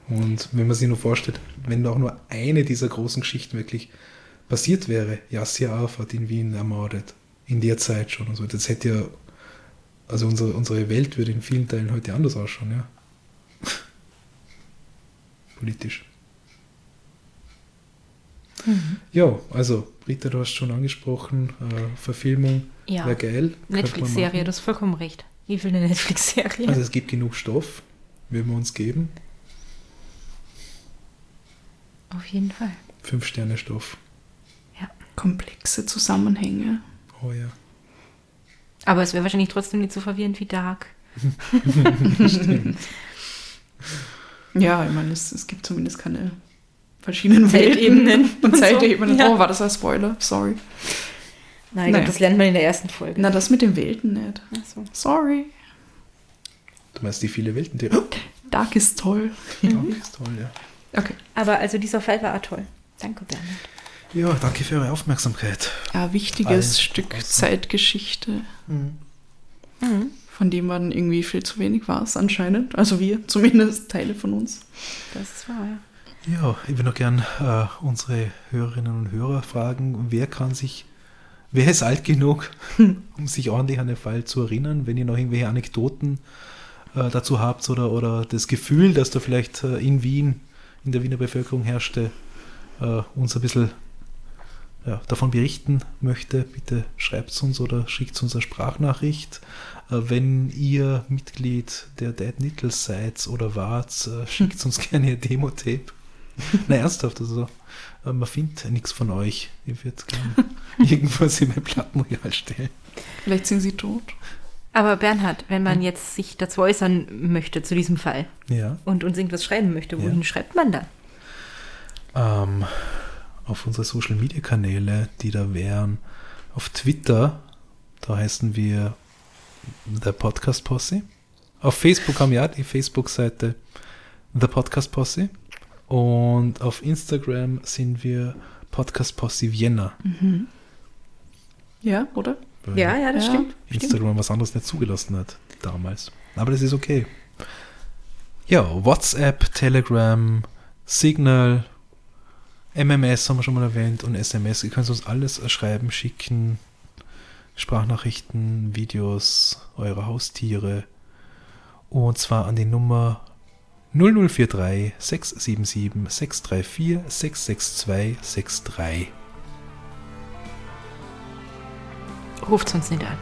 Und wenn man sich nur vorstellt, wenn auch nur eine dieser großen Geschichten wirklich passiert wäre, Yasser Arafat in Wien ermordet, in der Zeit schon und so, das hätte ja, also unsere, unsere Welt würde in vielen Teilen heute anders ausschauen, ja. Politisch. Mhm. Ja, also, Britta, du hast schon angesprochen, äh, Verfilmung Ja. wäre geil. Netflix-Serie, du hast vollkommen recht. Ich will eine Netflix-Serie. Also es gibt genug Stoff, würden wir uns geben. Auf jeden Fall. Fünf Sterne Stoff. Komplexe Zusammenhänge. Oh ja. Aber es wäre wahrscheinlich trotzdem nicht so verwirrend wie Dark. Ja, ich meine, es, es gibt zumindest keine verschiedenen Zeitebenen Welten und und so. Zeitebenen. Ja. Oh, war das ein Spoiler? Sorry. Nein, Naja. das lernt man in der ersten Folge. Na, das mit den Welten nicht. So. Sorry. Du meinst die viele Welten, die Dark ist toll. ja, ist toll, ja. Okay. Aber also dieser Fall war auch toll. Danke, Bernhard. Ja, danke für eure Aufmerksamkeit. Ein wichtiges Allen Stück draußen. Zeitgeschichte, Mhm. von dem man irgendwie viel zu wenig war, anscheinend. Also wir, zumindest Teile von uns. Das ist wahr, ja. Ja, ich würde noch gern äh, unsere Hörerinnen und Hörer fragen, wer kann sich, wer ist alt genug, um sich ordentlich an den Fall zu erinnern, wenn ihr noch irgendwelche Anekdoten äh, dazu habt oder, oder das Gefühl, dass da vielleicht äh, in Wien, in der Wiener Bevölkerung herrschte, äh, uns ein bisschen ja, davon berichten möchte, bitte schreibt es uns oder schickt uns eine Sprachnachricht. Äh, wenn ihr Mitglied der Dead Needles seid oder wart, äh, schickt uns gerne ihr Demo-Tape. Na, ernsthaft, also äh, man findet nichts von euch. Ich würde gerne irgendwas in mein Plattenregal stellen. Vielleicht sind sie tot. Aber Bernhard, wenn man jetzt sich dazu äußern möchte zu diesem Fall Ja. und uns irgendwas schreiben möchte, wohin Ja. schreibt man da? Ähm, auf unsere Social Media Kanäle, die da wären, auf Twitter, da heißen wir der Podcast Posse. Auf Facebook haben wir ja die Facebook-Seite The Podcast Posse. Und auf Instagram sind wir Podcast Posse Vienna. Ja, oder? weil Ja, ja, das Ja. stimmt. Instagram was anderes nicht zugelassen hat damals. Aber das ist okay. Ja, WhatsApp, Telegram, Signal, MMS haben wir schon mal erwähnt und SMS. Ihr könnt uns alles schreiben, schicken, Sprachnachrichten, Videos, eure Haustiere. Und zwar an die Nummer 0043 677 634 662 63. Ruft uns nicht an.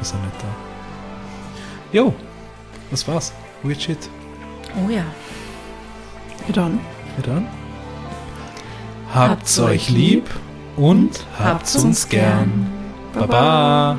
Ist er nicht da? Jo, das war's. Weird Shit. Oh ja. Ja, dann. Ja dann. Habt's euch lieb und habt's uns gern. Baba.